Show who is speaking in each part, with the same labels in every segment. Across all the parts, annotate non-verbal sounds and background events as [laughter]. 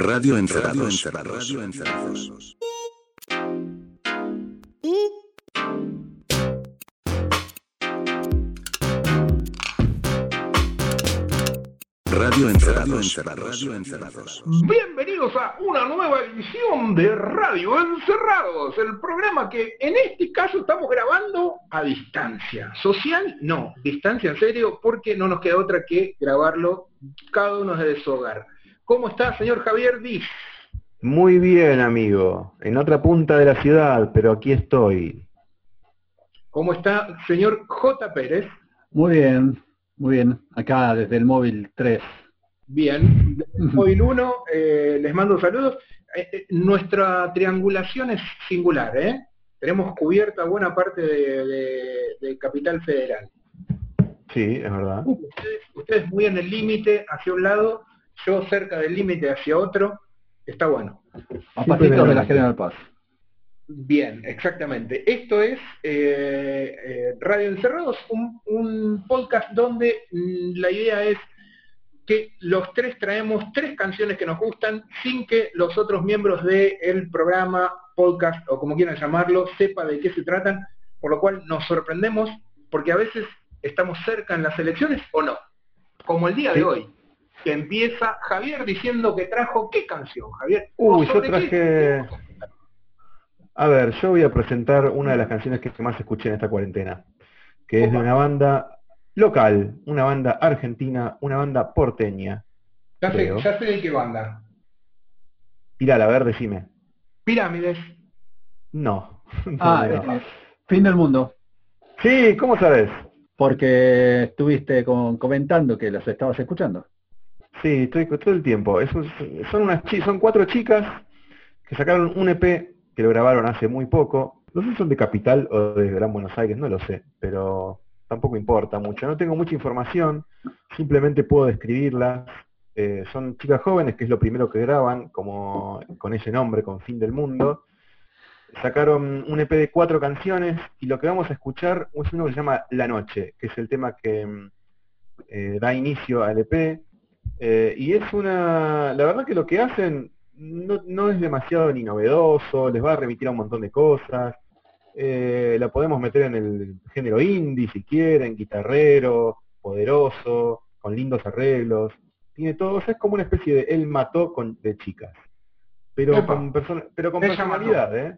Speaker 1: Radio Encerrados. Radio Encerrados. Radio Encerrados. Radio Encerrados.
Speaker 2: Bienvenidos a una nueva edición de Radio Encerrados, el programa que en este caso estamos grabando a distancia. Social, no, distancia en serio, porque no nos queda otra que grabarlo cada uno desde su hogar. ¿Cómo está, señor Javier Díaz?
Speaker 3: Muy bien, amigo. En otra punta de la ciudad, pero aquí estoy.
Speaker 2: ¿Cómo está, señor J. Pérez?
Speaker 4: Muy bien, muy bien. Acá desde el móvil 3.
Speaker 2: Bien, [laughs] móvil 1, eh, les mando saludos. Eh, eh, nuestra triangulación es singular, ¿eh? Tenemos cubierta buena parte de, de- de Capital Federal.
Speaker 3: Sí, es verdad.
Speaker 2: Ustedes, ustedes muy en el límite hacia un lado, yo cerca del límite hacia otro. Está bueno.
Speaker 4: A pasitos de la General Paz.
Speaker 2: Bien, exactamente. Esto es eh, eh, Radio Encerrados, un, un podcast donde mm, la idea es que los tres traemos tres canciones que nos gustan sin que los otros miembros del programa, podcast o como quieran llamarlo, sepa de qué se tratan, por lo cual nos sorprendemos porque a veces estamos cerca en las elecciones o no. Como el día de
Speaker 3: Sí.
Speaker 2: hoy, que empieza Javier diciendo que trajo qué canción, Javier.
Speaker 3: Uy,
Speaker 2: ¿O
Speaker 3: yo traje-
Speaker 2: qué?
Speaker 3: A ver, yo voy a presentar una de las canciones que más escuché en esta cuarentena, que es de una banda local, una banda argentina, una banda porteña.
Speaker 2: Ya sé,
Speaker 3: creo.
Speaker 2: ya sé de qué banda.
Speaker 3: Tirala, a ver, decime.
Speaker 2: Pirámides.
Speaker 3: No. [laughs]
Speaker 4: Ah,
Speaker 3: No.
Speaker 4: eh, fin del mundo.
Speaker 3: Sí, ¿cómo sabes?
Speaker 4: Porque estuviste con- comentando que los estabas escuchando.
Speaker 3: Sí, estoy todo el tiempo. Son unas son cuatro chicas que sacaron un EP que lo grabaron hace muy poco. No sé si son de Capital o de Gran Buenos Aires, no lo sé, pero tampoco importa mucho. No tengo mucha información, simplemente puedo describirlas. Eh, son chicas jóvenes, que es lo primero que graban, como con ese nombre, con Fin del Mundo. Sacaron un EP de cuatro canciones y lo que vamos a escuchar es uno que se llama La Noche, que es el tema que mm, eh, da inicio al EP. Eh, y es una, la verdad que lo que hacen no, no es demasiado ni novedoso, les va a remitir a un montón de cosas. Eh, la podemos meter en el género indie si quieren, guitarrero, poderoso, con lindos arreglos. Tiene todo, o sea, es como una especie de él mató con, de chicas. Pero
Speaker 2: Epa.
Speaker 3: con, persona- pero con
Speaker 2: Ella
Speaker 3: personalidad, ¿eh?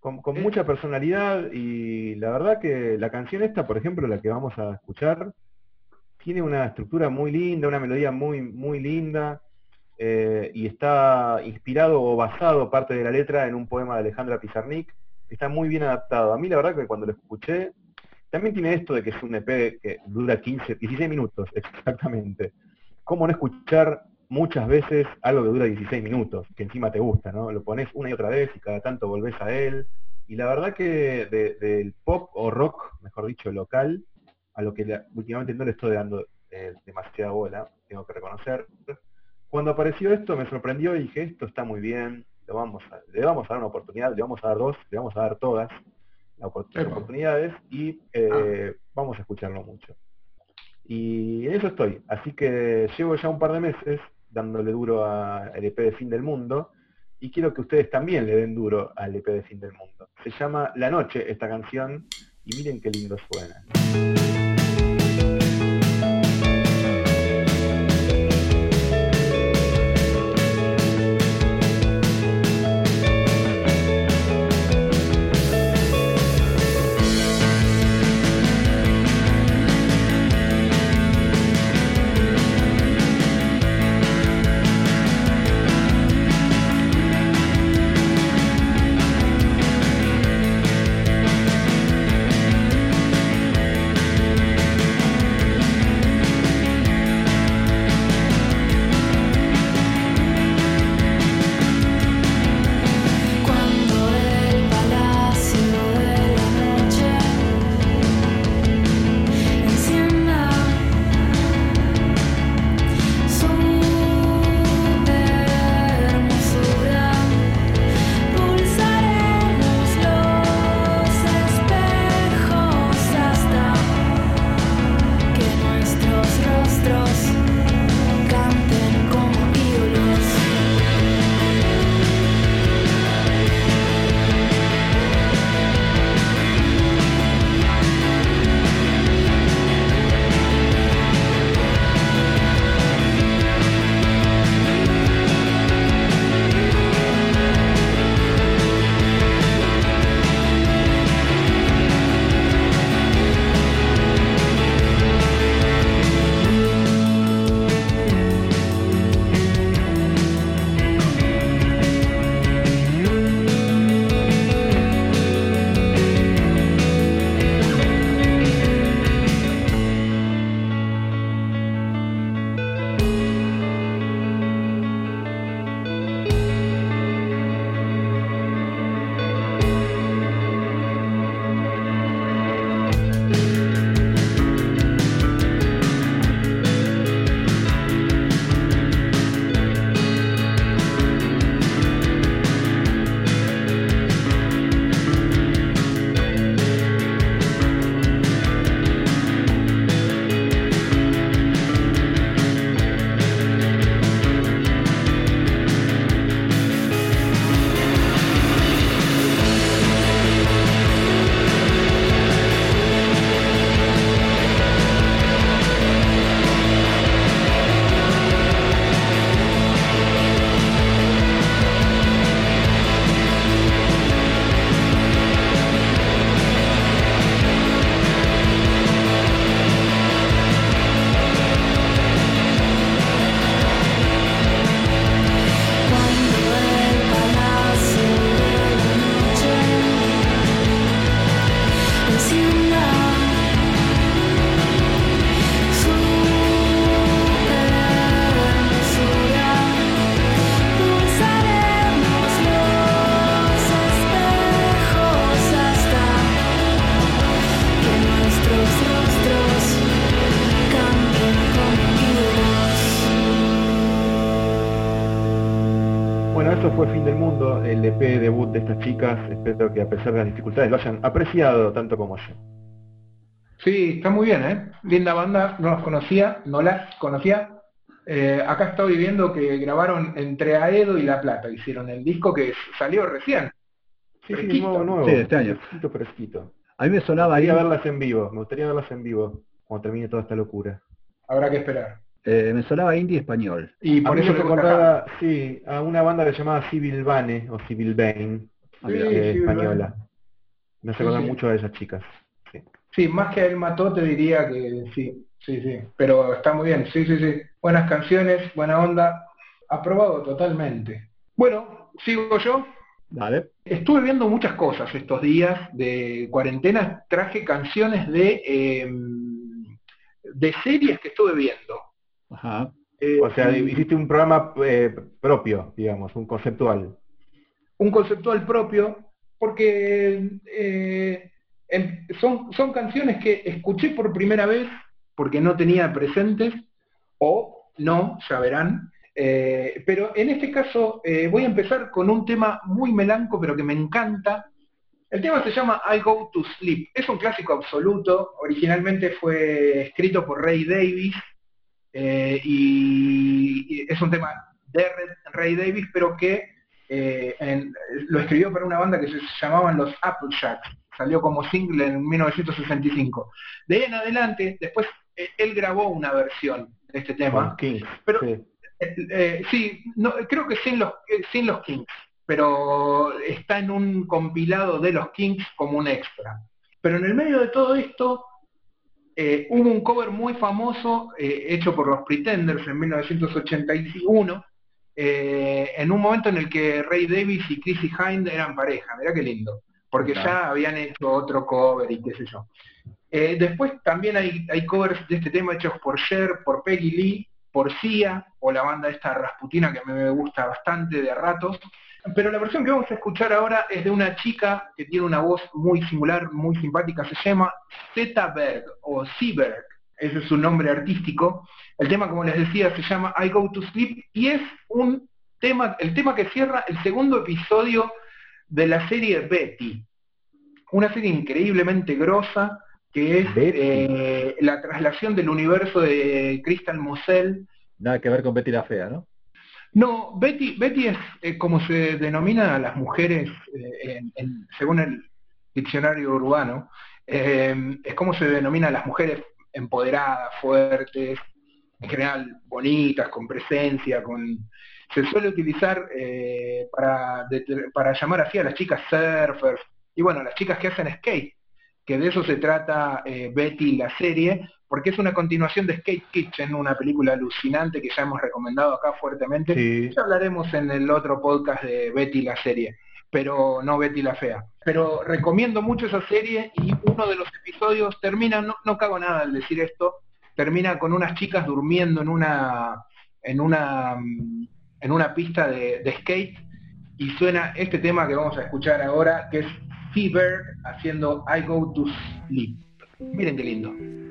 Speaker 3: Con, con
Speaker 2: Eh.
Speaker 3: mucha personalidad y la verdad que la canción esta, por ejemplo, la que vamos a escuchar, tiene una estructura muy linda, una melodía muy, muy linda, eh, y está inspirado o basado parte de la letra en un poema de Alejandra Pizarnik, que está muy bien adaptado. A mí la verdad que cuando lo escuché, también tiene esto de que es un EP que dura 15, 16 minutos, [laughs] exactamente. ¿Cómo no escuchar muchas veces algo que dura 16 minutos, que encima te gusta, ¿no? Lo pones una y otra vez y cada tanto volvés a él. Y la verdad que de- del pop o rock, mejor dicho, local, a lo que la- últimamente no le estoy dando eh, demasiada bola, tengo que reconocer. Cuando apareció esto me sorprendió y dije, esto está muy bien, lo vamos a- le vamos a dar una oportunidad, le vamos a dar dos, le vamos a dar todas las oportunidades y eh, vamos a escucharlo mucho. Y en eso estoy, así que llevo ya un par de meses dándole duro al EP de Fin del Mundo y quiero que ustedes también le den duro al EP de Fin del Mundo. Se llama La Noche esta canción y miren qué lindo suena. Que a pesar de las dificultades lo hayan apreciado tanto como yo.
Speaker 2: Sí, está muy bien, ¿eh? Linda banda, no las conocía, no las conocía. Eh, acá estoy viendo que grabaron entre Aedo y La Plata, hicieron el disco que salió recién.
Speaker 3: Sí, sí, nuevo, nuevo.
Speaker 4: Sí, este año.
Speaker 3: Fresquito, fresquito.
Speaker 4: A mí me sonaba ahí,
Speaker 3: Quería verlas en vivo, me gustaría verlas en vivo cuando termine toda esta locura.
Speaker 2: Habrá que esperar.
Speaker 4: eh, me sonaba indie español.
Speaker 2: Y por eso
Speaker 3: me
Speaker 2: te
Speaker 3: recordaba, sí, a una banda que se llamaba Civil Bane o Civil Bane, Española. Me hace acordar mucho de esas chicas. Sí.
Speaker 2: Más que a él mató te diría que sí, sí, sí. Pero está muy bien, sí, sí, sí. Buenas canciones, buena onda. Aprobado totalmente. Bueno, sigo yo.
Speaker 4: Dale.
Speaker 2: Estuve viendo muchas cosas estos días de cuarentena. Traje canciones de, eh, de series que estuve viendo.
Speaker 4: Ajá.
Speaker 2: Eh,
Speaker 3: O sea, hiciste un programa eh, propio, digamos, un conceptual.
Speaker 2: Un conceptual propio, porque eh, em- son, son canciones que escuché por primera vez porque no tenía presentes, o no, ya verán. Eh, pero en este caso eh, voy a empezar con un tema muy melanco, pero que me encanta. El tema se llama I Go to Sleep. Es un clásico absoluto. Originalmente fue escrito por Ray Davis y es un tema de Ray Davis, pero que eh, en- lo escribió para una banda que se llamaban los Applejacks. Salió como single en 1965. De ahí en adelante, después eh, él grabó una versión de este tema.
Speaker 3: Kings.
Speaker 2: Pero-
Speaker 3: sí.
Speaker 2: Eh, sí, no, creo que sin los, sin los Kings, pero está en un compilado de los Kings como un extra. Pero en el medio de todo esto hubo un cover muy famoso hecho por los Pretenders en 1981, eh, en un momento en el que Ray Davis y Chrissy Hind eran pareja, mirá qué lindo, porque
Speaker 4: Claro.
Speaker 2: ya habían hecho otro cover y qué sé yo. Eh, después también hay, hay covers de este tema hechos por Cher, por Peggy Lee, por Sia, o la banda esta Rasputina que a mí me gusta bastante de a ratos. Pero la versión que vamos a escuchar ahora es de una chica que tiene una voz muy singular, muy simpática, se llama Zeta Berg o Seberg, ese es su nombre artístico. El tema, como les decía, se llama I Go to Sleep y es un tema, el tema que cierra el segundo episodio de la serie Betty. Una serie increíblemente grosa que es eh, la traslación del universo de Crystal Moselle
Speaker 4: Nada que ver con Betty la Fea, ¿no?
Speaker 2: no, Betty, Betty es eh, como se denomina a las mujeres, eh, en- en- según el diccionario urbano, es como se denomina a las mujeres empoderadas, fuertes, en general bonitas, con presencia, con se suele utilizar eh, para, para llamar así a las chicas surfers, y bueno, las chicas que hacen skate, que de eso se trata eh, Betty la serie, porque es una continuación de Skate Kitchen, una película alucinante que ya hemos recomendado acá fuertemente.
Speaker 3: Sí.
Speaker 2: Ya hablaremos en el otro podcast de Betty la serie, pero no Betty la fea. Pero recomiendo mucho esa serie y uno de los episodios termina, no, no cago nada al decir esto, termina con unas chicas durmiendo en una en una en una pista de skate y suena este tema que vamos a escuchar ahora, que es Fever haciendo I Go to Sleep. Miren qué lindo.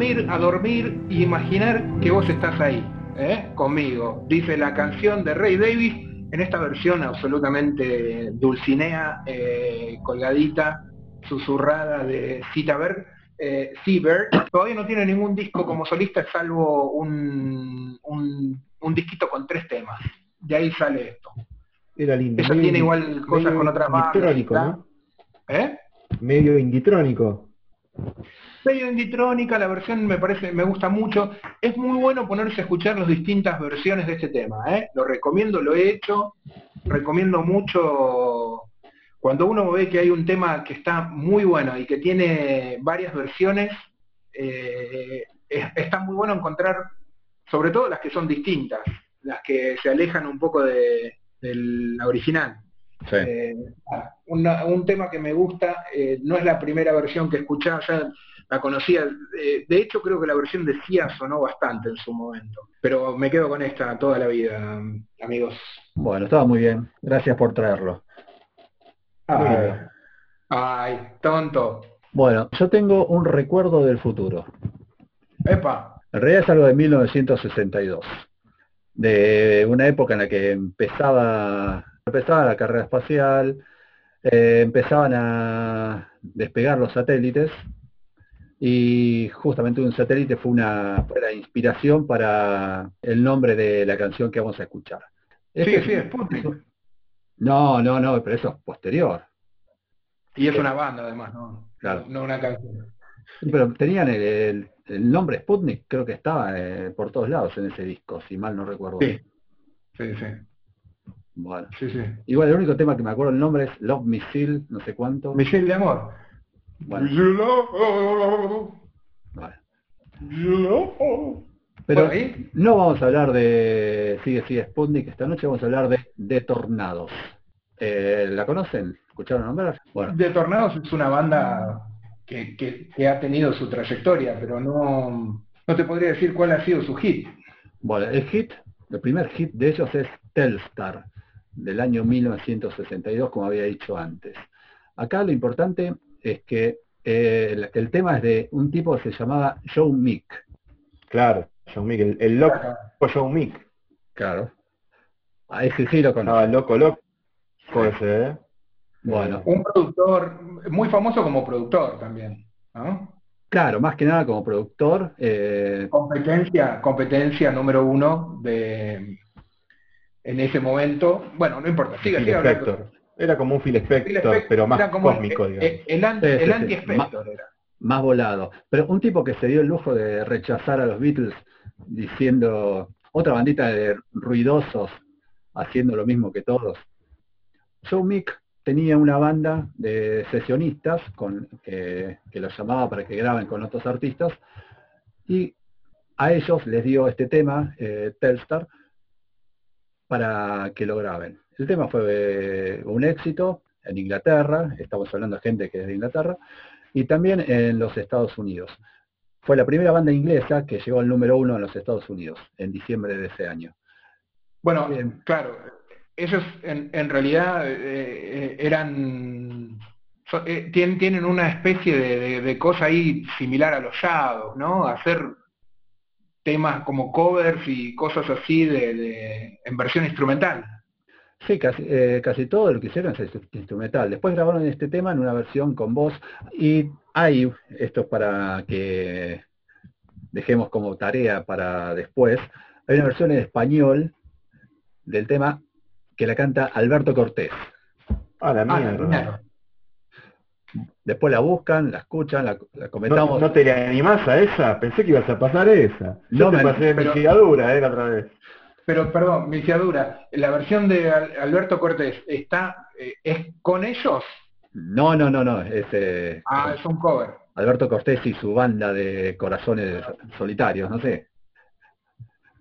Speaker 2: Dormir, a dormir y imaginar que vos estás ahí, ¿eh? conmigo. Dice la canción de Ray Davis en esta versión absolutamente dulcinea, eh, colgadita, susurrada de Cita. Eh, Seabird todavía no tiene ningún disco como solista salvo un, un, un disquito con tres temas. De ahí sale esto.
Speaker 3: Era lindo. Medio
Speaker 2: tiene igual cosas con otras bandas.
Speaker 3: ¿no?
Speaker 2: ¿Eh?
Speaker 3: Medio inditrónico.
Speaker 2: Medio inditrónica, la versión me parece, me gusta mucho. Es muy bueno ponerse a escuchar las distintas versiones de este tema, ¿eh? Lo recomiendo, lo he hecho. Recomiendo mucho cuando uno ve que hay un tema que está muy bueno y que tiene varias versiones, eh, es- está muy bueno encontrar, sobre todo las que son distintas, las que se alejan un poco de, de la original.
Speaker 4: Sí.
Speaker 2: Eh, ah, una- un tema que me gusta, eh, no es la primera versión que escuchaba, ya la conocía, eh, de hecho creo que la versión de Sia sonó bastante en su momento, pero me quedo con esta toda la vida, amigos.
Speaker 4: Bueno, estaba muy bien. Gracias por traerlo.
Speaker 2: Ay, ay, tonto.
Speaker 4: Bueno, yo tengo un recuerdo del futuro.
Speaker 2: Epa,
Speaker 4: En realidad es algo de 1962, de una época en la que empezaba, empezaba la carrera espacial, eh, empezaban a despegar los satélites y justamente un satélite fue una la inspiración para el nombre de la canción que vamos a escuchar.
Speaker 2: sí,
Speaker 4: Este
Speaker 2: sí,
Speaker 4: es-
Speaker 2: es Sputnik.
Speaker 4: No, no, no, pero eso es posterior.
Speaker 2: Y es una banda además, ¿no?
Speaker 4: Claro.
Speaker 2: No una canción.
Speaker 4: Pero tenían el, el- el nombre Sputnik, creo que estaba eh, por todos lados en ese disco, si mal no recuerdo.
Speaker 2: Sí, sí, sí,
Speaker 4: Bueno.
Speaker 2: sí, sí.
Speaker 4: Igual el único tema que me acuerdo el nombre es Love Missile, no sé cuánto.
Speaker 2: Michelle de amor.
Speaker 4: Bueno, vale. Pero
Speaker 2: Bueno,
Speaker 4: no vamos a hablar de Sigue Sigue Sputnik, esta noche vamos a hablar de, de Tornados. Eh, ¿La conocen? ¿Escucharon nombrar? Bueno,
Speaker 2: De Tornados es una banda que, que- que ha tenido su trayectoria, pero no, no te podría decir cuál ha sido su hit.
Speaker 4: bueno, el hit, el primer hit de ellos es Telstar, del año 1962, como había dicho antes. Acá lo importante es que eh, el, el tema es de un tipo que se llamaba Joe Mick.
Speaker 3: Claro, John Mick, el, el loco John Mick.
Speaker 4: Claro. A ese sí lo conozco.
Speaker 3: loco, loco ese, ¿eh?
Speaker 4: Bueno,
Speaker 2: Un productor, muy famoso como productor también, ¿no?
Speaker 4: claro, más que nada como productor, eh,
Speaker 2: Competencia, competencia número uno de en ese momento. Bueno, no importa, sigue,
Speaker 3: Phil
Speaker 2: sigue hablando.
Speaker 3: Era como un Phil
Speaker 2: Phil
Speaker 3: Spector, pero más
Speaker 2: era como el-
Speaker 3: cósmico,
Speaker 2: el,
Speaker 3: digamos.
Speaker 2: el, anti,
Speaker 4: Sí, sí,
Speaker 2: el
Speaker 4: sí.
Speaker 2: anti-Spector era.
Speaker 4: más volado. Pero un tipo que se dio el lujo de rechazar a los Beatles diciendo otra bandita de ruidosos haciendo lo mismo que todos. Joe Mick tenía una banda de sesionistas con, que los llamaba para que graben con otros artistas y a ellos les dio este tema, eh, Telstar, para que lo graben. El tema fue eh, un éxito en Inglaterra, estamos hablando de gente que es de Inglaterra, y también en los Estados Unidos. Fue la primera banda inglesa que llegó al número uno en los Estados Unidos en diciembre de ese año.
Speaker 2: Bueno,
Speaker 4: Bien.
Speaker 2: claro, ellos en, en realidad eh, eh, eran so- eh, tienen, tienen una especie de, de- de cosa ahí similar a los Shadows, ¿no? Hacer temas como covers y cosas así de- en versión instrumental.
Speaker 4: Sí, casi, eh, casi todo lo que hicieron es instrumental. Después grabaron este tema en una versión con voz y hay, esto es para que dejemos como tarea para después, hay una versión en español del tema que la canta Alberto Cortés.
Speaker 3: Ah, la
Speaker 2: Ah,
Speaker 3: mierda.
Speaker 2: mierda.
Speaker 4: Después la buscan, la escuchan, la, la
Speaker 3: ¿No,
Speaker 4: comentamos.
Speaker 3: no te le animás a esa? Pensé que ibas a pasar esa. Yo
Speaker 4: No,
Speaker 3: te
Speaker 4: me-
Speaker 3: pasé de
Speaker 2: pero-
Speaker 3: mi eh, la otra vez.
Speaker 2: Pero, perdón, Milciadura, la versión de Al- Alberto Cortés, ¿está, eh, ¿es con ellos?
Speaker 4: No, no, no, no, es eh,
Speaker 2: Ah, es un cover.
Speaker 4: Alberto Cortés y su banda de corazones solitarios, no sé.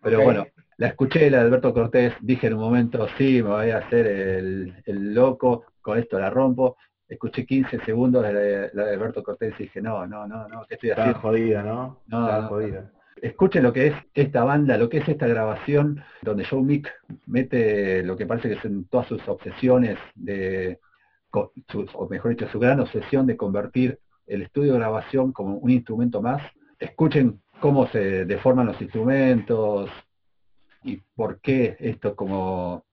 Speaker 4: Pero bueno, la escuché, la de Alberto Cortés, dije en un momento, sí, me voy a hacer el, el loco, con esto la rompo. Escuché 15 segundos de la de, la de Alberto Cortés y dije, no, no, no, no, ¿qué estoy haciendo?
Speaker 3: jodida, ¿no?
Speaker 4: No, no,
Speaker 3: jodida.
Speaker 4: Escuchen lo que es esta banda, lo que es esta grabación, donde Joe Mick mete lo que parece que son todas sus obsesiones de, o mejor dicho, su gran obsesión de convertir el estudio de grabación como un instrumento más. Escuchen cómo se deforman los instrumentos y por qué esto es como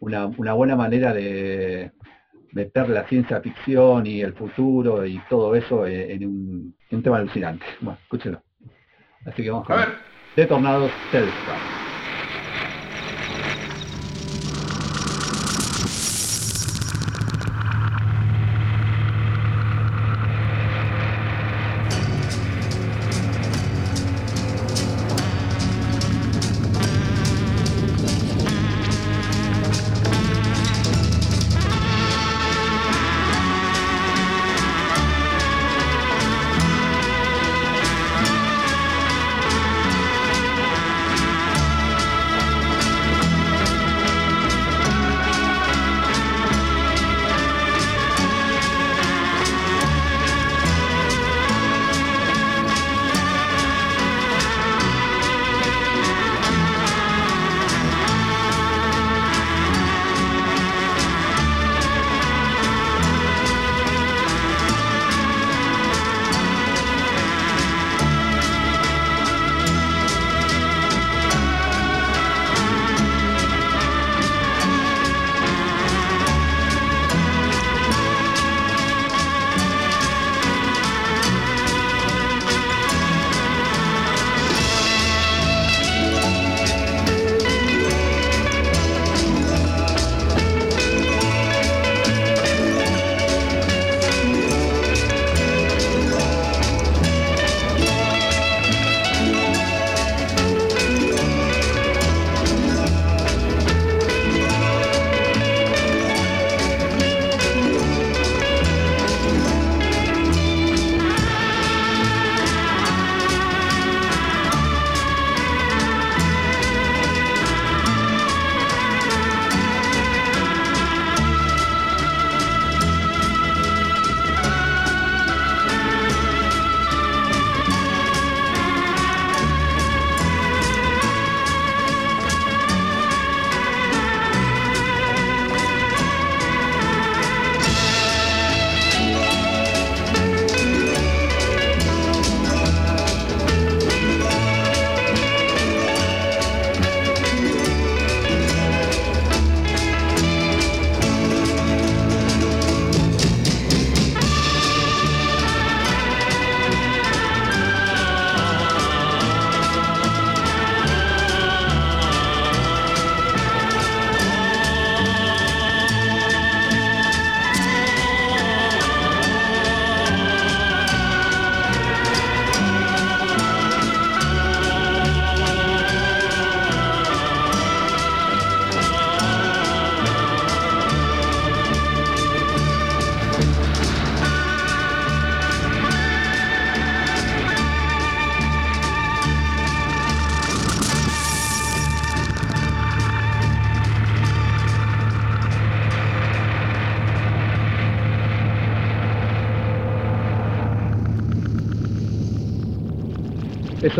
Speaker 4: una, buena manera de meter la ciencia ficción y el futuro y todo eso en, en un, en un tema alucinante. Bueno, escúchenlo. Así que vamos
Speaker 2: A ver.
Speaker 4: The Tornados Telstra.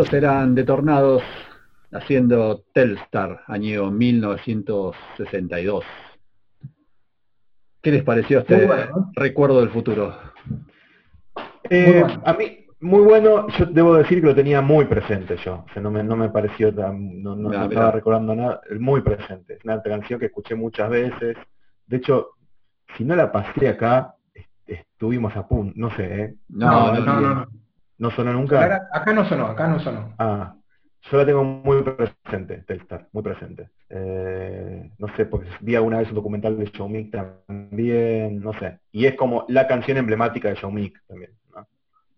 Speaker 4: Esos eran de Tornados haciendo Telstar, año 1962. ¿Qué les pareció este
Speaker 2: bueno.
Speaker 4: recuerdo del futuro?
Speaker 3: Eh,
Speaker 2: Muy bueno.
Speaker 3: A mí, muy bueno, yo debo decir que lo tenía muy presente yo. O sea, no me, no me pareció tan, no, no-
Speaker 4: Ah,
Speaker 3: no estaba recordando nada, muy presente. Es una canción que escuché muchas veces. De hecho, si no la pasé acá, est- estuvimos a punto, no sé, ¿eh?
Speaker 2: No, no, no, no.
Speaker 3: ¿No sonó nunca?
Speaker 2: Acá, acá no sonó, acá no sonó.
Speaker 3: Ah, yo la tengo muy presente, Telstar, muy presente. Eh, no sé, porque vi alguna vez un documental de Showmik también, no sé. Y es como la canción emblemática de Showmik también, ¿no?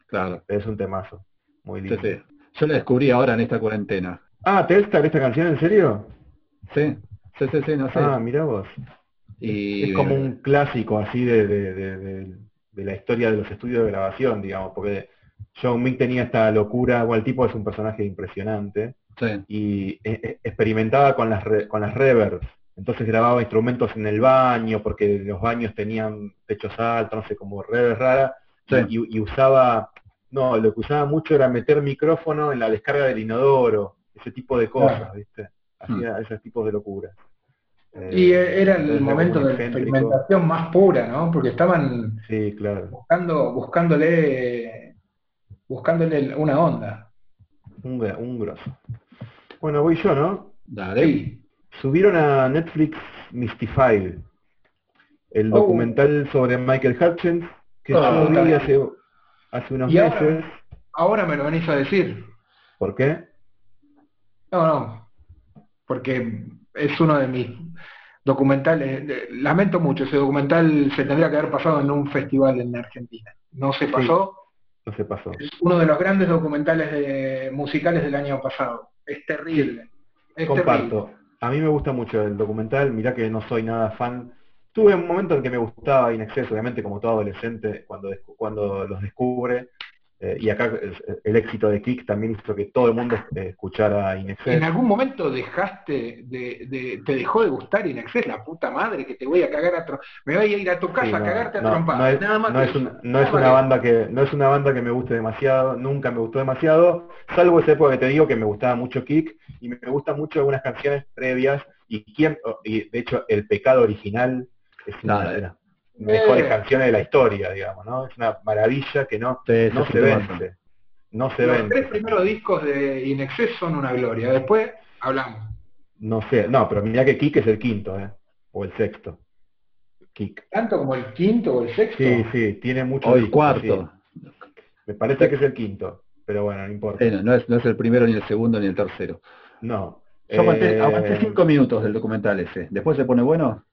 Speaker 4: Claro.
Speaker 3: Es un temazo, muy lindo.
Speaker 4: sí. Yo la descubrí ahora en esta cuarentena.
Speaker 3: Ah, Telstar, esta canción, ¿en serio?
Speaker 4: Sí, sí, sí, sí, no sé.
Speaker 3: Ah, mirá vos.
Speaker 4: y
Speaker 3: Es como un clásico así de, de- de- de- de la historia de los estudios de grabación, digamos, porque John Mick tenía esta locura, bueno, el tipo es un personaje impresionante,
Speaker 4: sí,
Speaker 3: y e- e- experimentaba con las, re- con las reverbs. Entonces grababa instrumentos en el baño, porque los baños tenían techos altos, no sé, como reverb rara,
Speaker 4: Sí.
Speaker 3: y, y usaba, no, lo que usaba mucho era meter micrófono en la descarga del inodoro, ese tipo de cosas,
Speaker 2: Claro.
Speaker 3: ¿viste? Hacía esos tipos de locuras.
Speaker 2: Y
Speaker 3: Eh,
Speaker 2: eh, era el momento de experimentación más pura, ¿no? Porque estaban
Speaker 3: Sí, claro.
Speaker 2: buscando, buscándole, buscándole una onda.
Speaker 3: Un, un grosso. Bueno, voy yo, ¿no?
Speaker 4: dale.
Speaker 2: Sí.
Speaker 3: Subieron a Netflix Mystified, el
Speaker 2: Oh.
Speaker 3: documental sobre Michael Hutchins, que
Speaker 2: Oh,
Speaker 3: yo vi hace, hace unos
Speaker 2: Y ahora-
Speaker 3: meses.
Speaker 2: Ahora me lo venís a decir.
Speaker 3: ¿Por qué?
Speaker 2: No, no. Porque es uno de mis documentales. Lamento mucho, ese documental se tendría que haber pasado en un festival en Argentina. No se pasó.
Speaker 3: No se pasó.
Speaker 2: Es uno de los grandes documentales de- musicales del año pasado. Es terrible. Es terrible.
Speaker 3: Comparto. A mí me gusta mucho el documental, mirá que no soy nada fan. Tuve un momento en que me gustaba In Excess, obviamente como todo adolescente, cuando, cuando los descubre. Eh, y acá el, el éxito de Kick también hizo que todo el mundo eh, escuchara In Excess.
Speaker 2: ¿En algún momento dejaste de, de- te dejó de gustar Inexcess? La puta madre que te voy a cagar a tro- me voy a ir a tu casa
Speaker 3: Sí,
Speaker 2: a
Speaker 3: no,
Speaker 2: cagarte a
Speaker 3: no,
Speaker 2: trompadas.
Speaker 3: no es,
Speaker 2: Nada más
Speaker 3: no es una, no es banda que no es una banda que me guste demasiado, nunca me gustó demasiado, salvo esa época que te digo que me gustaba mucho Kick y me gustan mucho algunas canciones previas y quién y de hecho El pecado original es una mejores
Speaker 2: Eh.
Speaker 3: canciones de la historia, digamos, ¿no? Es una maravilla que no
Speaker 4: Sí,
Speaker 3: no se
Speaker 4: sí,
Speaker 3: vence. No se
Speaker 2: Los tres primeros discos de Inexcess son una gloria. Después hablamos.
Speaker 3: No sé, no, pero mira que Kick es el quinto, ¿eh? O el sexto. Kick.
Speaker 2: Tanto como el quinto o el sexto.
Speaker 3: Sí, sí, tiene mucho
Speaker 4: O el
Speaker 3: disco,
Speaker 4: cuarto.
Speaker 3: sí. Me parece que es el quinto, pero bueno, no importa.
Speaker 4: Sí, no, no es, no es el primero, ni el segundo, ni el tercero.
Speaker 3: No.
Speaker 4: Yo aguanté,
Speaker 3: Eh,
Speaker 4: aguanté cinco minutos del documental ese. Después se pone bueno.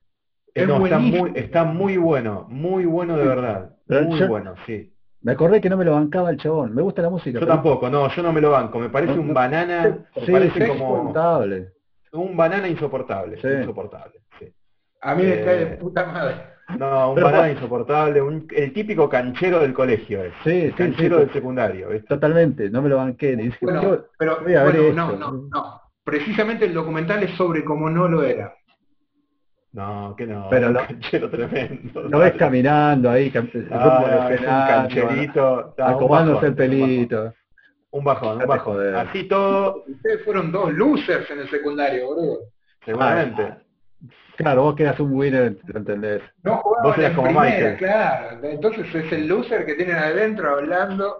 Speaker 3: Eh,
Speaker 2: Es
Speaker 3: no, está muy, está muy bueno, muy bueno de verdad.
Speaker 4: Pero
Speaker 3: Muy
Speaker 4: yo-
Speaker 3: bueno, sí.
Speaker 4: Me acordé que no me lo bancaba el chabón. Me gusta la música.
Speaker 3: Yo
Speaker 4: pero-
Speaker 3: tampoco, no, yo no me lo banco. Me parece
Speaker 4: No,
Speaker 3: un
Speaker 4: no.
Speaker 3: banana, me
Speaker 4: Sí,
Speaker 3: parece como
Speaker 4: insoportable.
Speaker 3: un banana insoportable,
Speaker 4: Sí.
Speaker 3: insoportable. sí.
Speaker 2: A mí me
Speaker 3: Eh,
Speaker 2: cae de puta madre.
Speaker 3: No, un
Speaker 4: Pero-
Speaker 3: banana insoportable, un- el típico canchero del colegio es.
Speaker 4: Sí, sí,
Speaker 3: canchero
Speaker 4: sí.
Speaker 3: del secundario, ¿viste?
Speaker 4: Totalmente. No me lo banqué. Ni
Speaker 2: Bueno, pero
Speaker 4: voy a ver
Speaker 2: bueno, no, no, no. Precisamente el documental es sobre cómo no lo era.
Speaker 3: No, que no,
Speaker 4: Pero [laughs]
Speaker 3: un
Speaker 4: lo-
Speaker 3: canchero tremendo.
Speaker 4: lo ves caminando ahí, cam-
Speaker 3: Ah, es un cancherito. Ah,
Speaker 4: acomodándose el
Speaker 3: un bajón.
Speaker 4: pelito.
Speaker 3: Un bajón, un bajón.
Speaker 4: joder.
Speaker 3: Así todo,
Speaker 2: Ustedes fueron dos losers en el secundario, boludo.
Speaker 3: seguramente.
Speaker 4: Claro, vos quedas un winner, ¿lo entendés?
Speaker 2: No
Speaker 3: Vos eras
Speaker 2: en
Speaker 3: como
Speaker 2: primera,
Speaker 3: Michael.
Speaker 2: claro. Entonces es el loser que tienen adentro hablando.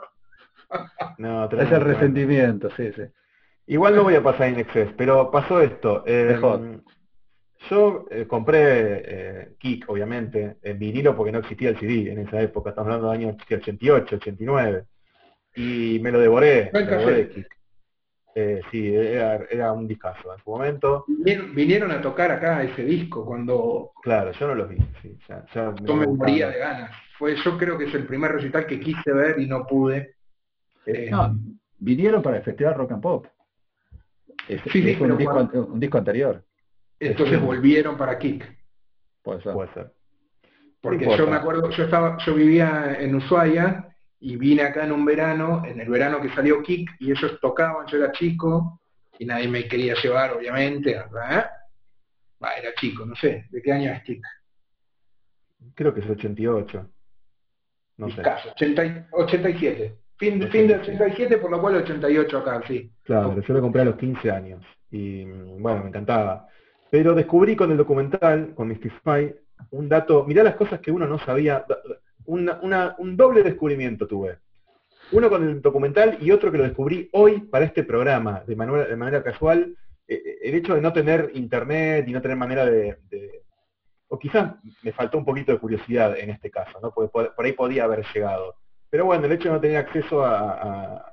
Speaker 2: [laughs]
Speaker 3: No,
Speaker 4: Es el resentimiento, sí, sí.
Speaker 3: Igual no voy a pasar en Excess, pero pasó esto. eh,
Speaker 4: Mejor.
Speaker 3: Yo eh, compré eh, Kick, obviamente, en vinilo porque no existía el CD en esa época, estamos hablando del año 88, 89, y me lo devoré, me devoré. Kick. Eh, sí, era, era un discazo en su momento.
Speaker 2: Vinieron, vinieron a tocar acá ese disco cuando
Speaker 3: Claro, yo no los vi, sí, ya,
Speaker 2: yo me moría de ganas. Fue, yo creo que es el primer recital que quise ver y no pude. Eh,
Speaker 4: No, vinieron para el Festival Rock and Pop. Es,
Speaker 2: Sí, sí,
Speaker 4: es un,
Speaker 2: pero
Speaker 4: disco,
Speaker 2: cuando-
Speaker 4: un disco anterior.
Speaker 2: Entonces volvieron para Kick.
Speaker 4: Puede ser.
Speaker 3: Puede ser.
Speaker 2: Porque yo me acuerdo, yo estaba, yo vivía en Ushuaia y vine acá en un verano, en el verano que salió Kick, y ellos tocaban, yo era chico, y nadie me quería llevar, obviamente, era chico, no sé, ¿de qué año es Kick?
Speaker 3: Creo que es 88. No sé.
Speaker 2: Discazo, 80 y- 87. Fin, fin de 87, por lo cual 88 acá, sí.
Speaker 3: Claro, yo lo compré a los 15 años y bueno, me encantaba. Pero descubrí con el documental, con Mystify, un dato, mirá las cosas que uno no sabía, un doble descubrimiento tuve. Uno con el documental y otro que lo descubrí hoy para este programa, de manera, casual, eh, eh, el hecho de no tener internet y no tener manera de, o quizás me faltó un poquito de curiosidad en este caso, ¿no? Por, ahí podía haber llegado. Pero bueno, el hecho de no tener acceso a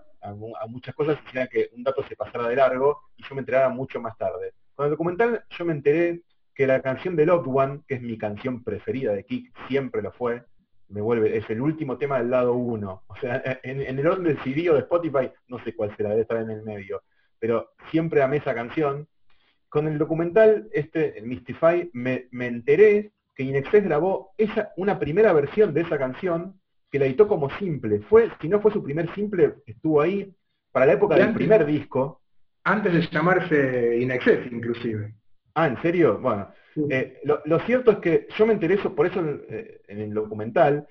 Speaker 3: muchas cosas hacía que un dato se pasara de largo y yo me enterara mucho más tarde. Con el documental yo me enteré que la canción de Loved One, que es mi canción preferida de Kick, siempre lo fue, me vuelve, es el último tema del lado 1. O sea, en, en el orden del CD o de Spotify, no sé cuál será, debe estar en el medio. Pero siempre amé esa canción. Con el documental, este, el Mystify, me, me enteré que Inexcess grabó esa, una primera versión de esa canción que la editó como simple. Fue, si no fue su primer simple, estuvo ahí para la época del primer disco.
Speaker 2: Antes de llamarse Inexcess, inclusive.
Speaker 3: Ah, ¿en serio? Bueno,
Speaker 2: Sí.
Speaker 3: eh, lo, lo cierto es que yo me enteré eso, por eso en, eh, en el documental,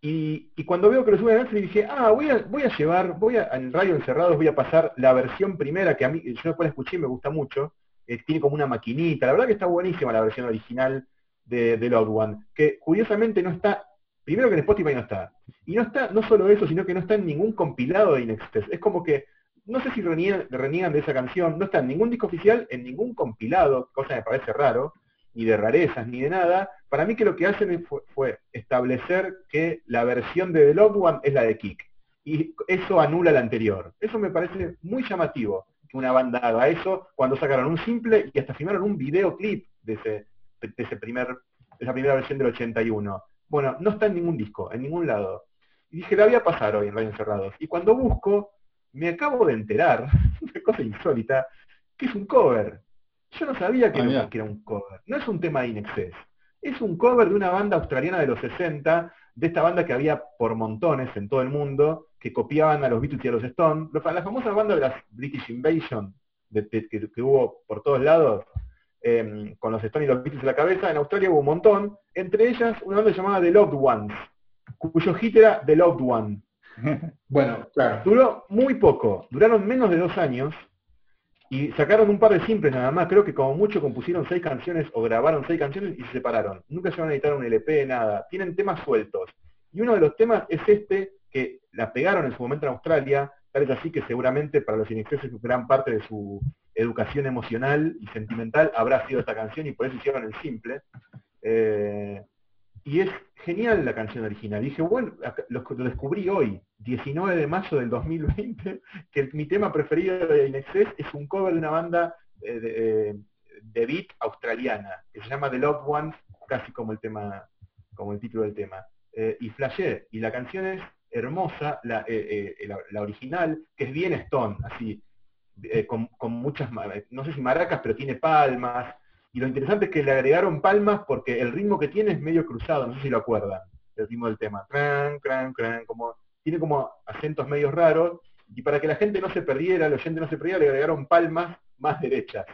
Speaker 3: y, y cuando veo que lo suben a Netflix dije, ah, voy a, voy a llevar, voy a, en Radio Encerrados voy a pasar la versión primera, que a mí, yo después la escuché y me gusta mucho, eh, tiene como una maquinita, la verdad que está buenísima la versión original de, de Loud One, que curiosamente no está, primero que en Spotify no está, y no está, no solo eso, sino que no está en ningún compilado de Inexpress, es como que, no sé si reniegan, de esa canción, no está en ningún disco oficial, en ningún compilado, cosa que me parece raro, ni de rarezas, ni de nada. Para mí que lo que hacen fue, establecer que la versión de The Loved One es la de Kick. Y eso anula la anterior. Eso me parece muy llamativo que una banda haga eso cuando sacaron un simple y hasta filmaron un videoclip de, ese, de, de esa primera versión del 81. Bueno, no está en ningún disco, en ningún lado. Y dije, la voy a pasar hoy en Radio Encerrados. Y cuando busco, me acabo de enterar, [laughs] una cosa insólita, que es un cover. Yo no sabía que,
Speaker 4: Ah,
Speaker 3: era,
Speaker 4: mirá.
Speaker 3: que era un cover. No es un tema de Inexcess. Es un cover de una banda australiana de los 60, de esta banda que había por montones en todo el mundo, que copiaban a los Beatles y a los Stones. La famosa banda de las British Invasion, de- de- que, que hubo por todos lados, eh, con los Stones y los Beatles en la cabeza, en Australia hubo un montón. Entre ellas, una banda llamada The Loved Ones, cuyo hit era The Loved One. [laughs]
Speaker 2: Bueno, claro.
Speaker 3: Duró muy poco, duraron menos de dos años y sacaron un par de simples nada más, creo que como mucho compusieron seis canciones o grabaron seis canciones y se separaron. Nunca se van a editar un LP, nada. Tienen temas sueltos. Y uno de los temas es este, que la pegaron en su momento en Australia, tal es así que seguramente para los inexcesos gran parte de su educación emocional y sentimental habrá sido esta canción y por eso hicieron el simple. Eh, y es genial la canción original. Dije, bueno, lo, descubrí hoy, 19 de mayo del 2020, que mi tema preferido de Inexcess es un cover de una banda eh, de, eh, de beat australiana, que se llama The Loved Ones, casi como el tema, como el título del tema. Eh, y flashé, y la canción es hermosa, la, original, que es bien stone, así, con, con muchas, no sé si maracas, pero tiene palmas, y lo interesante es que le agregaron palmas porque el ritmo que tiene es medio cruzado, no sé si lo acuerdan, el ritmo del tema. Cran, cran, cran, como, tiene como acentos medios raros, y para que la gente no se perdiera, el oyente no se perdiera, le agregaron palmas más derechas.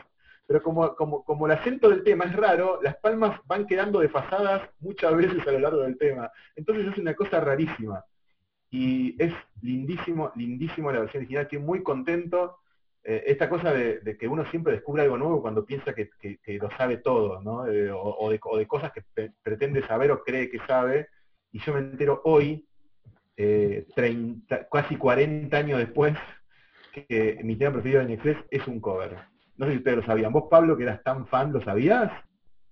Speaker 3: Pero como, como, como el acento del tema es raro, las palmas van quedando desfasadas muchas veces a lo largo del tema. Entonces es una cosa rarísima. Y es lindísimo, lindísimo la versión original, estoy muy contento eh, esta cosa de, que uno siempre descubre algo nuevo cuando piensa que, lo sabe todo, ¿no? Eh, o, de, cosas que pretende saber o cree que sabe, y yo me entero hoy, eh, 30, casi 40 años después, que mi tema preferido de Netflix es un cover. No sé si ustedes lo sabían. Vos, Pablo, que eras tan fan, ¿lo sabías?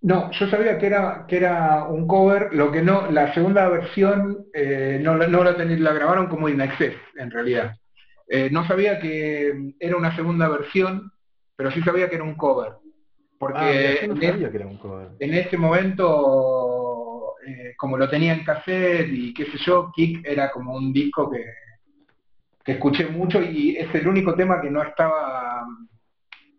Speaker 2: No, yo sabía que era, que era un cover, lo que no, la segunda versión eh, no, la- no la, ten- la grabaron como In Excess, en realidad. Eh, no sabía que era una segunda versión, pero sí sabía que era un cover. Porque
Speaker 3: Ah, mira, yo no
Speaker 2: en, es-
Speaker 3: sabía que era un cover.
Speaker 2: en ese momento, eh, como lo tenía en cassette y qué sé yo, Kick era como un disco que, que escuché mucho y es el único tema que no estaba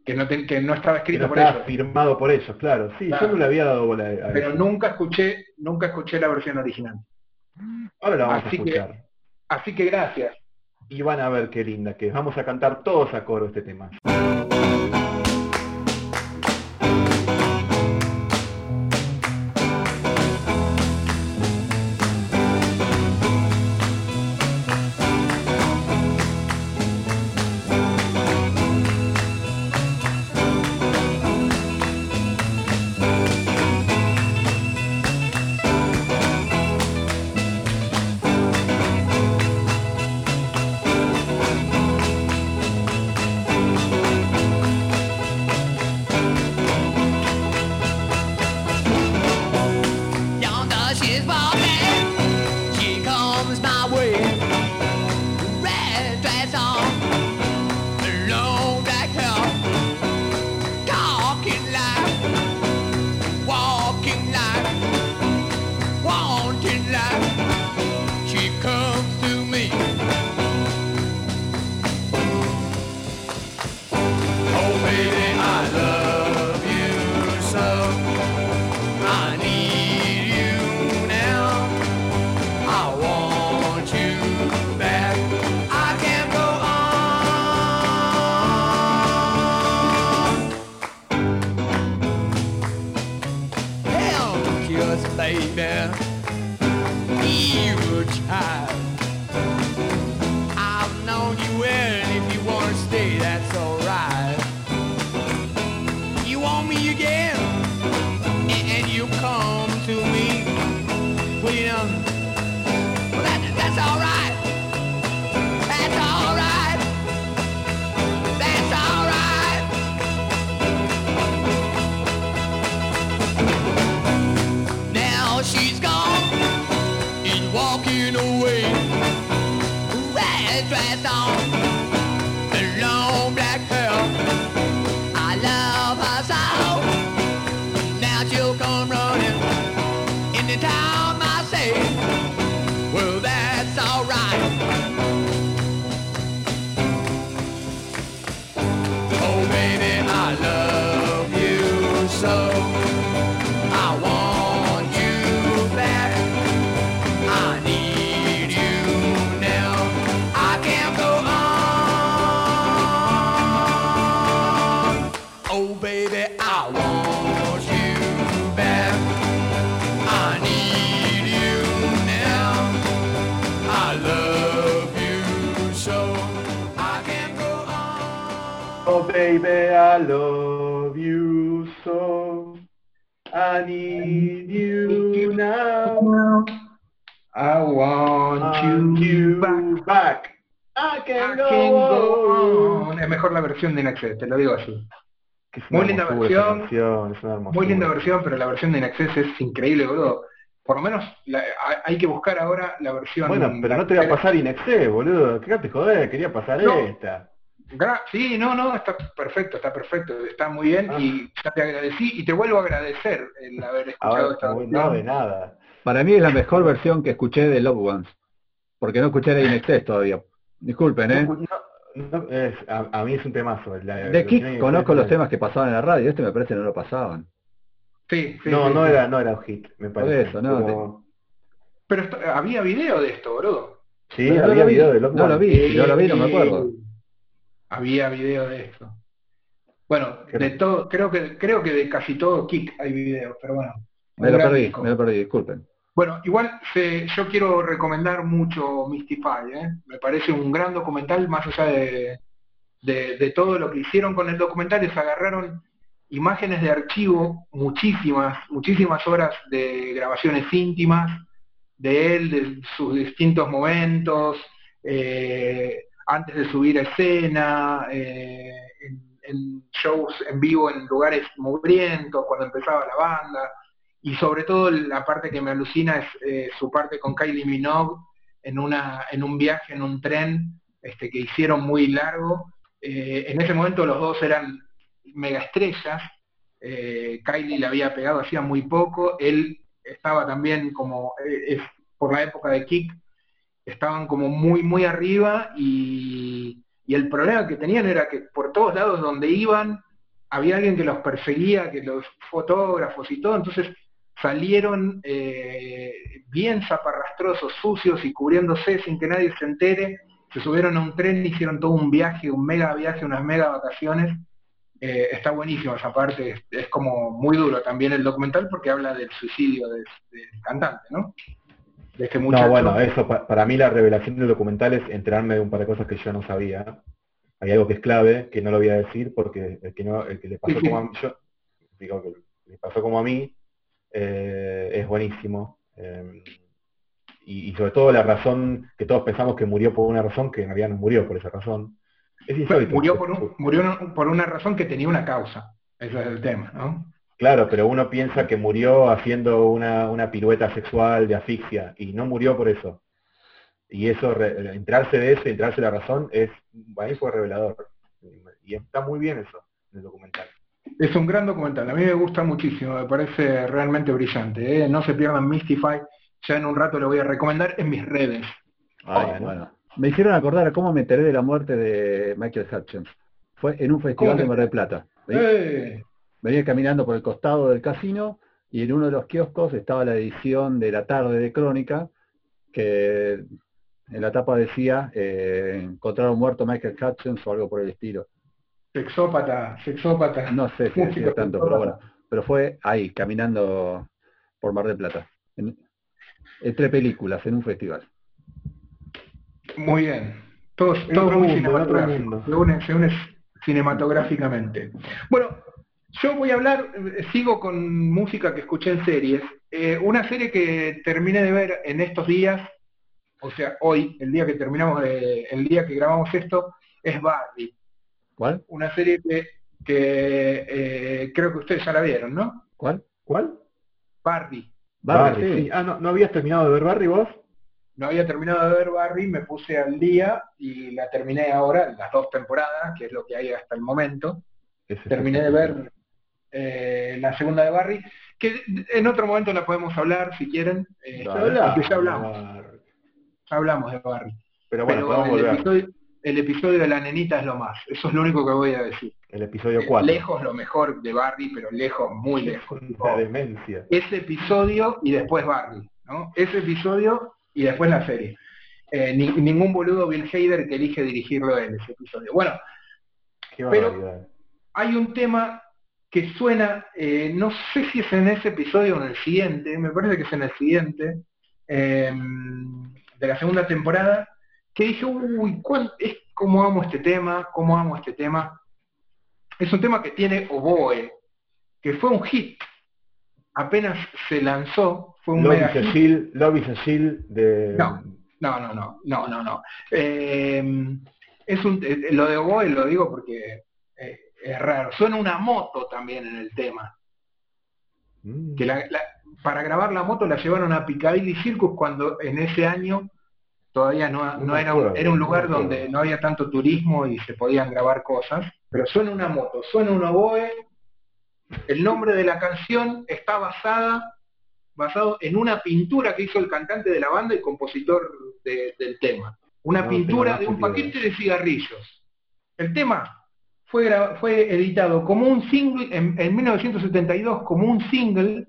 Speaker 2: que no, te- que no estaba escrito
Speaker 3: no
Speaker 2: por
Speaker 3: estaba
Speaker 2: ellos.
Speaker 3: firmado por ellos, claro. Sí,
Speaker 2: Claro.
Speaker 3: yo no le había dado bola a
Speaker 2: Pero
Speaker 3: eso.
Speaker 2: nunca escuché, nunca escuché la versión original.
Speaker 3: Ahora la vamos
Speaker 2: Así
Speaker 3: a
Speaker 2: que-
Speaker 3: escuchar.
Speaker 2: Así que gracias.
Speaker 3: Y van a ver qué linda que es. Vamos a cantar todos a coro este tema.
Speaker 5: I need you now. I want
Speaker 2: Want you back.
Speaker 3: back. I
Speaker 2: I
Speaker 3: can
Speaker 2: can
Speaker 3: go
Speaker 2: go
Speaker 3: on.
Speaker 2: on. Es mejor la versión de Inaccess, te lo digo así. Muy linda versión.
Speaker 3: canción, es una hermosura.
Speaker 2: Muy linda versión, pero la versión de Inaccess es increíble, boludo. Por lo menos la- hay- que buscar ahora la versión.
Speaker 3: Bueno, pero no te voy a pasar Inexé, boludo. Quédate joder, quería pasar
Speaker 2: No.
Speaker 3: esta.
Speaker 2: Sí, no, no, está perfecto, está perfecto, está muy bien
Speaker 3: Ah.
Speaker 2: y ya te agradecí y te vuelvo a agradecer el haber escuchado
Speaker 3: Ahora,
Speaker 2: esta versión.
Speaker 3: no, de nada.
Speaker 4: Para mí es la mejor versión que escuché de Love Ones. Porque no escuché la Inexcess [laughs] todavía. Disculpen, ¿eh?
Speaker 3: No, no, es- a, a mí es un temazo. la-
Speaker 4: De Kick conozco los temas que pasaban en la radio, este me parece que no lo pasaban.
Speaker 2: Sí, sí,
Speaker 3: No,
Speaker 2: sí,
Speaker 3: no
Speaker 2: sí.
Speaker 3: era, no era un hit, me
Speaker 4: Por
Speaker 3: parece.
Speaker 4: eso, no,
Speaker 3: pero-
Speaker 2: Pero esto- había video de esto, boludo.
Speaker 3: Sí,
Speaker 4: Pero
Speaker 3: había video de Love
Speaker 4: no lo vi. si no lo vi, no me acuerdo.
Speaker 2: Había video de esto. Bueno, de todo, creo que creo que de casi todo Kick hay video, pero bueno.
Speaker 4: Me lo perdí,
Speaker 2: disco.
Speaker 4: me lo perdí, disculpen.
Speaker 2: Bueno, igual se- yo quiero recomendar mucho Mystify, ¿eh? me parece un gran documental, más allá de, de- de todo lo que hicieron con el documental, es agarraron imágenes de archivo, muchísimas, muchísimas horas de grabaciones íntimas de él, de sus distintos momentos, eh, antes de subir a escena, eh, en, shows en vivo en lugares mugrientos, cuando empezaba la banda, y sobre todo la parte que me alucina es eh, su parte con Kylie Minogue en, una, en un viaje en un tren este, que hicieron muy largo. Eh, en ese momento los dos eran mega estrellas, Kylie le había pegado hacía muy poco, él estaba también como, por la época de Kick, estaban como muy, muy arriba y, y el problema que tenían era que por todos lados donde iban había alguien que los perseguía, que los fotógrafos y todo, entonces salieron eh, bien zaparrastrosos, sucios y cubriéndose sin que nadie se entere, se subieron a un tren, hicieron todo un viaje, un mega viaje, unas mega vacaciones. Eh, está buenísimo esa parte, es, como muy duro también el documental porque habla del suicidio del, del cantante, ¿no?
Speaker 3: No, bueno, eso pa- para mí la revelación del documental es enterarme de un par de cosas que yo no sabía. Hay algo que es clave, que no lo voy a decir porque el que, no, el que le pasó como a mí, [laughs] yo, digo que le pasó como a mí, eh, es buenísimo. eh, y, y sobre todo la razón que todos pensamos que murió por una razón, que en realidad no murió por esa razón. Es insólito.
Speaker 2: murió por, un- murió por una razón que tenía una causa. Ese es el tema, ¿no?
Speaker 3: Claro, pero uno piensa que murió haciendo una, una pirueta sexual de asfixia y no murió por eso. Y eso, re- enterarse de eso, y enterarse de la razón, es, mí fue revelador. Y está muy bien eso en el documental.
Speaker 2: Es un gran documental, a mí me gusta muchísimo, me parece realmente brillante. ¿eh? No se pierdan Mystify, ya en un rato lo voy a recomendar en mis redes.
Speaker 3: Ah,
Speaker 4: Oh,
Speaker 3: bueno.
Speaker 4: bueno. Me hicieron acordar a cómo me enteré de la muerte de Michael Hutchins. Fue en un festival
Speaker 2: ¿Cómo
Speaker 4: de Mar del Plata.
Speaker 2: Eh,
Speaker 4: Venía caminando por el costado del casino y en uno de los kioscos estaba la edición de la tarde de Crónica, que en la tapa decía eh, encontraron muerto Michael Hutchins o algo por el estilo.
Speaker 2: sexópata, sexópata.
Speaker 4: No sé si decía tanto, pero bueno. Pero fue ahí, caminando por Mar del Plata. en- entre películas en un festival.
Speaker 2: Muy bien. Todos,
Speaker 3: En
Speaker 2: todo
Speaker 3: otro
Speaker 2: muy
Speaker 3: mundo, en otro
Speaker 2: cinematográfico.
Speaker 3: mundo.
Speaker 2: Se une, se une cinematográficamente. Bueno, yo voy a hablar, eh, sigo con música que escuché en series. Eh, una serie que terminé de ver en estos días, o sea, hoy, el día que terminamos, de- el día que grabamos esto, es Barry.
Speaker 4: ¿Cuál?
Speaker 2: Una serie que, que, eh, creo que ustedes ya la vieron, ¿no?
Speaker 4: ¿Cuál?
Speaker 3: ¿Cuál?
Speaker 2: Barry.
Speaker 4: Barry,
Speaker 3: Barry,
Speaker 4: sí.
Speaker 3: sí. Ah, ¿no, ¿no habías terminado de ver Barry vos?
Speaker 2: No había terminado de ver Barry, me puse al día y la terminé ahora, las dos temporadas, que es lo que hay hasta el momento. Terminé de ver eh, la segunda de Barry, que en otro momento la podemos hablar si quieren. eh, ya hablamos,
Speaker 3: Barry.
Speaker 2: ya hablamos de Barry.
Speaker 3: Pero bueno,
Speaker 2: Pero
Speaker 3: podemos
Speaker 2: el
Speaker 3: volver.
Speaker 2: episodio, el episodio de la nenita es lo más, eso es lo único que voy a decir.
Speaker 3: El episodio
Speaker 2: Eh,
Speaker 3: 4.
Speaker 2: Lejos lo mejor de Barry, pero lejos, muy lejos. [laughs]
Speaker 3: La demencia.
Speaker 2: Ese episodio y después Barry, ¿no? Ese episodio y después la serie. Eh, ni- ningún boludo Bill Hader que elige dirigirlo en ese episodio. Bueno,
Speaker 3: Qué
Speaker 2: Pero- hay un tema que suena, eh, no sé si es en ese episodio o en el siguiente, me parece que es en el siguiente, eh, de la segunda temporada, que dije, uy, ¿cuán- es, ¿cómo amo este tema? ¿Cómo amo este tema? Es un tema que tiene Oboe, que fue un hit. Apenas se lanzó, fue un
Speaker 3: Lobby
Speaker 2: mega hit.
Speaker 3: Cecil, Lobby Cecil de...
Speaker 2: No. No, no, no, no, no, no. Eh, es un, eh, lo de Oboe lo digo porque eh, es raro. Suena una moto también en el tema.
Speaker 3: Mm.
Speaker 2: Que la- la- para grabar la moto la llevaron a Piccadilly Circus cuando en ese año todavía no, era, un, era lugar donde no había tanto turismo y se podían grabar cosas. Pero suena una moto, suena un oboe. El nombre de la canción está basada basado en una pintura que hizo el cantante de la banda y compositor de- del tema. Una
Speaker 3: No,
Speaker 2: pintura de un paquete de cigarrillos. El tema fue, editado como un single en, en 1972 como un single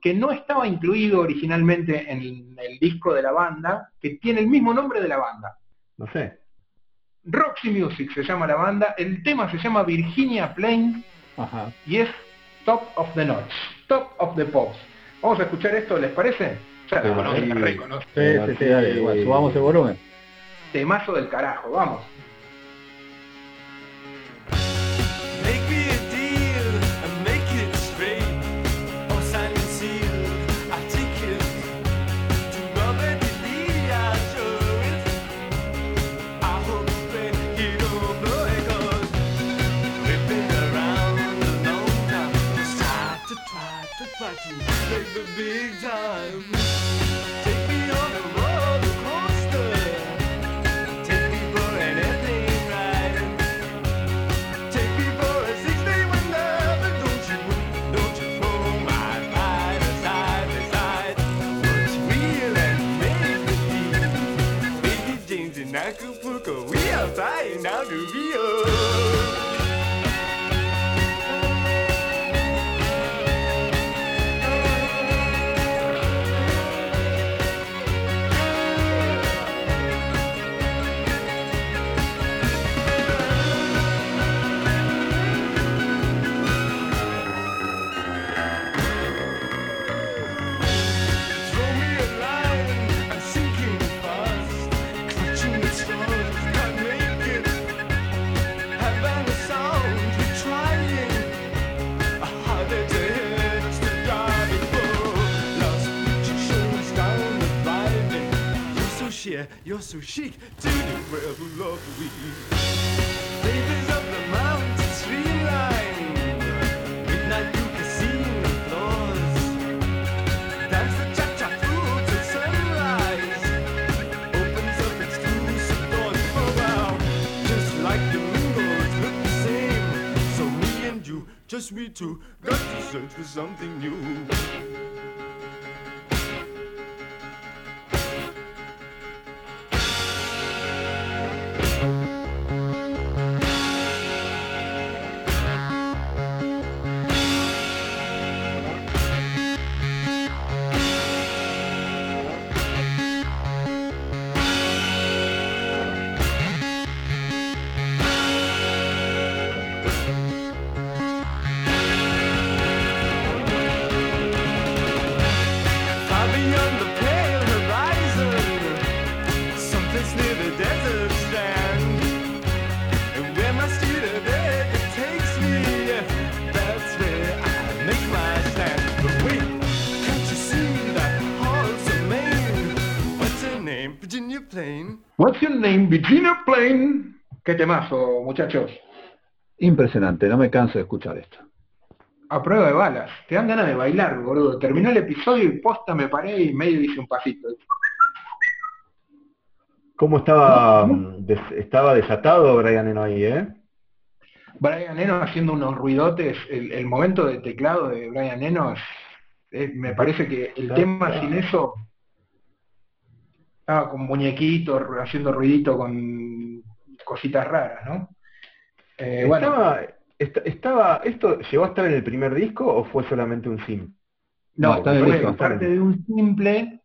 Speaker 2: que no estaba incluido originalmente en el disco de la banda, que tiene el mismo nombre de la banda.
Speaker 3: No sé.
Speaker 2: Roxy Music se llama la banda, el tema se llama Virginia Plain
Speaker 4: Ajá.
Speaker 2: y es Top of the Notch, Top of the Pops. Vamos a escuchar esto, ¿les parece? Ya la
Speaker 3: Sí,
Speaker 2: conocen, la
Speaker 3: sí.
Speaker 2: reconocen.
Speaker 4: Sí, sí, sí, dale. Bueno, subamos el volumen.
Speaker 2: Temazo del carajo, vamos.
Speaker 5: Baby James in Acapulco, we are flying down to. You're so you're so chic, to the rebel the week. Flavors of the mountain streamline. Midnight through casino floors. Dance the cha-cha through till sunrise. Opens up exclusive doors for wow. Just like the windows look the same. So me and you, just we two, got to search for something new.
Speaker 2: Name? Virginia Plain. Qué temazo, muchachos.
Speaker 4: Impresionante, no me canso de escuchar esto.
Speaker 2: A prueba de balas. Te dan ganas de bailar, boludo. Terminó el episodio y posta me paré y medio hice un pasito.
Speaker 3: ¿Cómo estaba, des- estaba desatado Brian Eno ahí, eh?
Speaker 2: Brian Eno haciendo unos ruidotes. El, el momento de teclado de Brian Eno es- es- me parece que el tema
Speaker 3: está.
Speaker 2: sin eso estaba con muñequitos, haciendo ruidito con cositas raras, ¿no? Eh, bueno,
Speaker 3: Estaba, est- estaba, ¿esto llegó a estar en el primer disco o fue solamente un sim?
Speaker 2: No,
Speaker 4: No, está en el
Speaker 2: fue
Speaker 4: disco, está en el
Speaker 2: parte de un simple.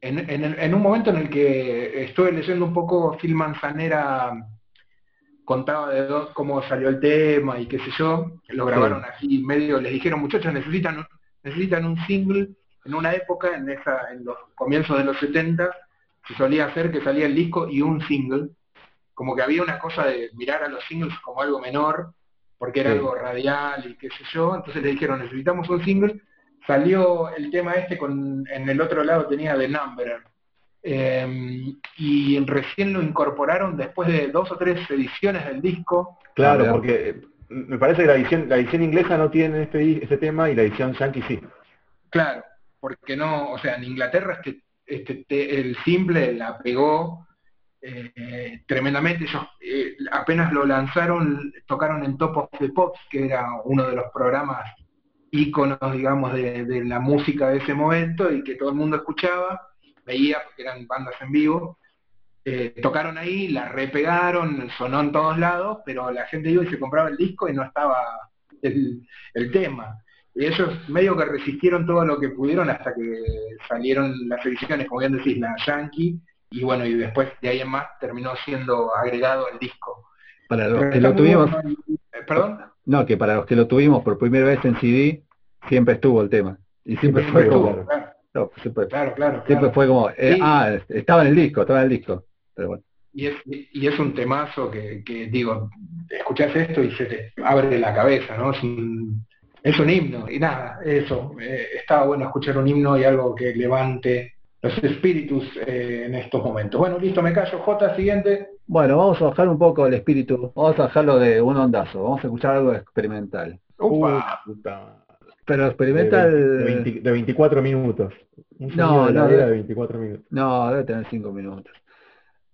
Speaker 2: En, en el- en un momento en el que estuve leyendo un poco, Phil Manzanera contaba de do- cómo salió el tema y qué sé yo, lo grabaron así medio, les dijeron muchachos necesitan necesitan un single en una época, en esa, en los comienzos de los 70, se solía hacer que salía el disco y un single, como que había una cosa de mirar a los singles como algo menor, porque era
Speaker 3: Sí.
Speaker 2: algo radial y qué sé yo, entonces le dijeron necesitamos un single, salió el tema este con, en el otro lado tenía The Number, eh, y recién lo incorporaron después de dos o tres ediciones del disco,
Speaker 3: Claro, porque eh, me parece que la edición, la edición inglesa no tiene este, este tema y la edición yankee sí.
Speaker 2: Claro, porque no, o sea, en Inglaterra este, este te- el simple la pegó eh, tremendamente. Ellos eh, apenas lo lanzaron, tocaron en Top of the Pops, que era uno de los programas íconos, digamos, de, la música de ese momento y que todo el mundo escuchaba, veía, porque eran bandas en vivo. Eh, tocaron ahí, la repegaron, sonó en todos lados, pero la gente iba y se compraba el disco y no estaba el tema. Y ellos medio que resistieron todo lo que pudieron hasta que salieron las ediciones, como bien decís, la Yankee, y bueno, y después de ahí en más terminó siendo agregado al disco.
Speaker 4: Para los
Speaker 2: Pero
Speaker 4: que lo tuvimos,
Speaker 2: bueno eh, ¿Perdón?
Speaker 4: no, que para los que lo tuvimos por primera vez en CD, siempre estuvo el tema. Y siempre fue
Speaker 3: Siempre
Speaker 4: como,
Speaker 3: estuvo.
Speaker 2: Claro,
Speaker 4: no, siempre,
Speaker 2: claro, claro.
Speaker 4: siempre fue como, eh,
Speaker 2: Sí.
Speaker 4: ah, estaba en el disco, estaba en el disco. Pero bueno,
Speaker 2: Y es, y es un temazo que, que, digo, escuchás esto y se te abre la cabeza, ¿no? Es un, es un himno. Y nada, eso. eh, estaba bueno escuchar un himno y algo que levante los espíritus eh, en estos momentos. Bueno, listo, me callo. J, siguiente.
Speaker 4: Bueno, vamos a bajar un poco el espíritu, vamos a bajarlo de un ondazo, vamos a escuchar algo experimental.
Speaker 2: Upa.
Speaker 3: Puta.
Speaker 4: Pero experimental,
Speaker 3: de 20 de 24 minutos. Un
Speaker 4: No, no, de-
Speaker 3: de 24 minutos.
Speaker 4: no, debe tener cinco minutos.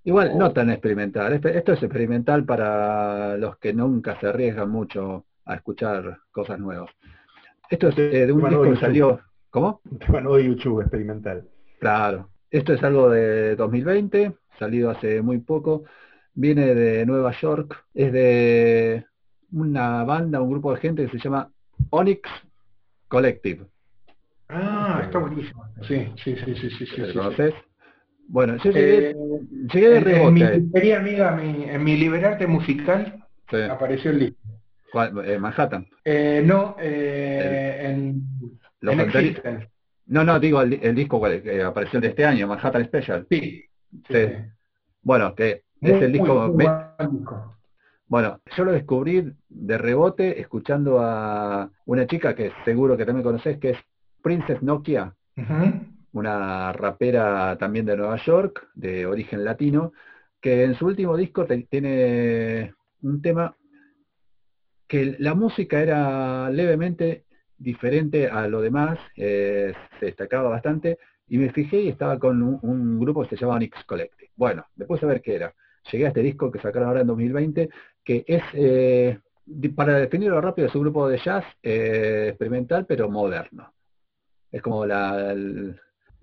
Speaker 4: Igual, no tan experimental, esto es experimental para los que nunca se arriesgan mucho a escuchar cosas nuevas. Esto es eh, de un disco que
Speaker 3: de
Speaker 4: salió, ¿cómo?
Speaker 3: Un tema nuevo de YouTube experimental.
Speaker 4: Claro, esto es algo de 2020, salido hace muy poco, viene de Nueva York, es de una banda, un grupo de gente que se llama Onyx Collective.
Speaker 2: Ah, está buenísimo. Sí, sí, sí, sí, sí. sí,
Speaker 4: ¿Lo
Speaker 2: sí?
Speaker 4: Bueno, yo llegué,
Speaker 2: Eh,
Speaker 4: llegué de
Speaker 2: en, en mi
Speaker 4: rebote.
Speaker 2: amiga, mi- en mi liberarte musical
Speaker 4: Sí.
Speaker 2: apareció el disco.
Speaker 4: ¿Cuál? Eh, Manhattan.
Speaker 2: Eh, no, eh, en,
Speaker 4: Los
Speaker 2: en.
Speaker 4: No, no, digo el, el disco que apareció de este año, Manhattan Special.
Speaker 2: Sí. sí,
Speaker 4: Sí.
Speaker 2: sí.
Speaker 4: Bueno, que
Speaker 2: Muy,
Speaker 4: es el disco...
Speaker 2: muy.
Speaker 4: Bueno, yo lo descubrí de rebote escuchando a una chica que seguro que también conoces, que es Princess Nokia, una rapera también de Nueva York, de origen latino, que en su último disco te- tiene un tema que la música era levemente diferente a lo demás, eh, se destacaba bastante, y me fijé y estaba con un, grupo que se llama Onyx Collective. Bueno, después a ver qué era. Llegué a este disco que sacaron ahora en 2020, que es, eh, para definirlo rápido, es un grupo de jazz eh, experimental, pero moderno. Es como la,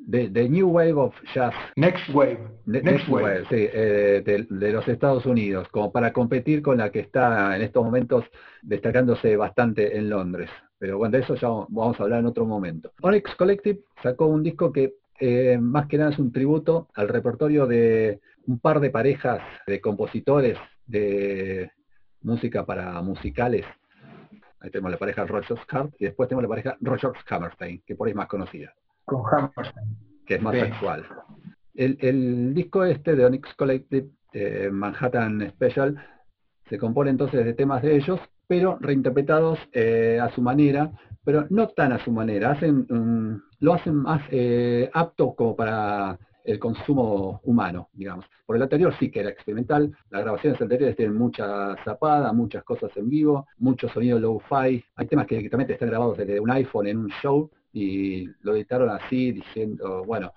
Speaker 4: the, the New Wave of Jazz
Speaker 2: Next Wave.
Speaker 4: Ne-
Speaker 2: Next,
Speaker 4: Next
Speaker 2: Wave.
Speaker 4: Wave, sí, eh, de, de los Estados Unidos, como para competir con la que está en estos momentos destacándose bastante en Londres. Pero bueno, de eso ya vamos a hablar en otro momento. Onyx Collective sacó un disco que eh, más que nada es un tributo al repertorio de un par de parejas de compositores de música para musicales. Ahí tenemos la pareja Rogers Hart y después tenemos la pareja Rogers Hammerstein, que por ahí es más conocida
Speaker 2: Con Hammerstein.
Speaker 4: que es más actual. El, el disco este de Onyx Collective, eh, Manhattan Special, se compone entonces de temas de ellos, pero reinterpretados eh, a su manera, pero no tan a su manera, hacen, lo hacen más eh, apto como para el consumo humano, digamos. Por el anterior sí que era experimental, las grabaciones anteriores tienen mucha zapada, muchas cosas en vivo, mucho sonido low-fi, hay temas que directamente están grabados desde un iPhone en un show y lo editaron así diciendo, bueno,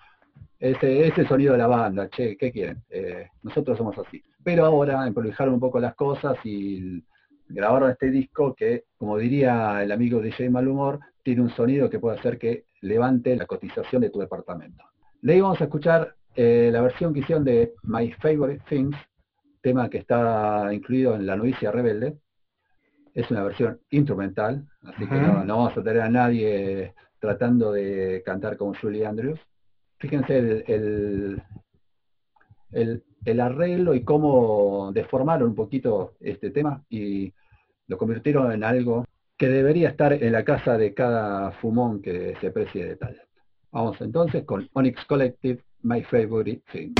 Speaker 4: ese es el sonido de la banda, che, ¿qué quieren? Eh, nosotros somos así. Pero ahora improvisaron un poco las cosas y grabaron este disco que, como diría el amigo DJ Malhumor, tiene un sonido que puede hacer que levante la cotización de tu departamento. De ahí vamos a escuchar eh, la versión que hicieron de My Favorite Things, tema que está incluido en La Novicia Rebelde. Es una versión instrumental, así que no, no vamos a tener a nadie tratando de cantar como Julie Andrews. Fíjense el- el arreglo y cómo deformaron un poquito este tema y lo convirtieron en algo que debería estar en la casa de cada fumón que se precie de tal. Vamos entonces con Onyx Collective, My Favorite Thing.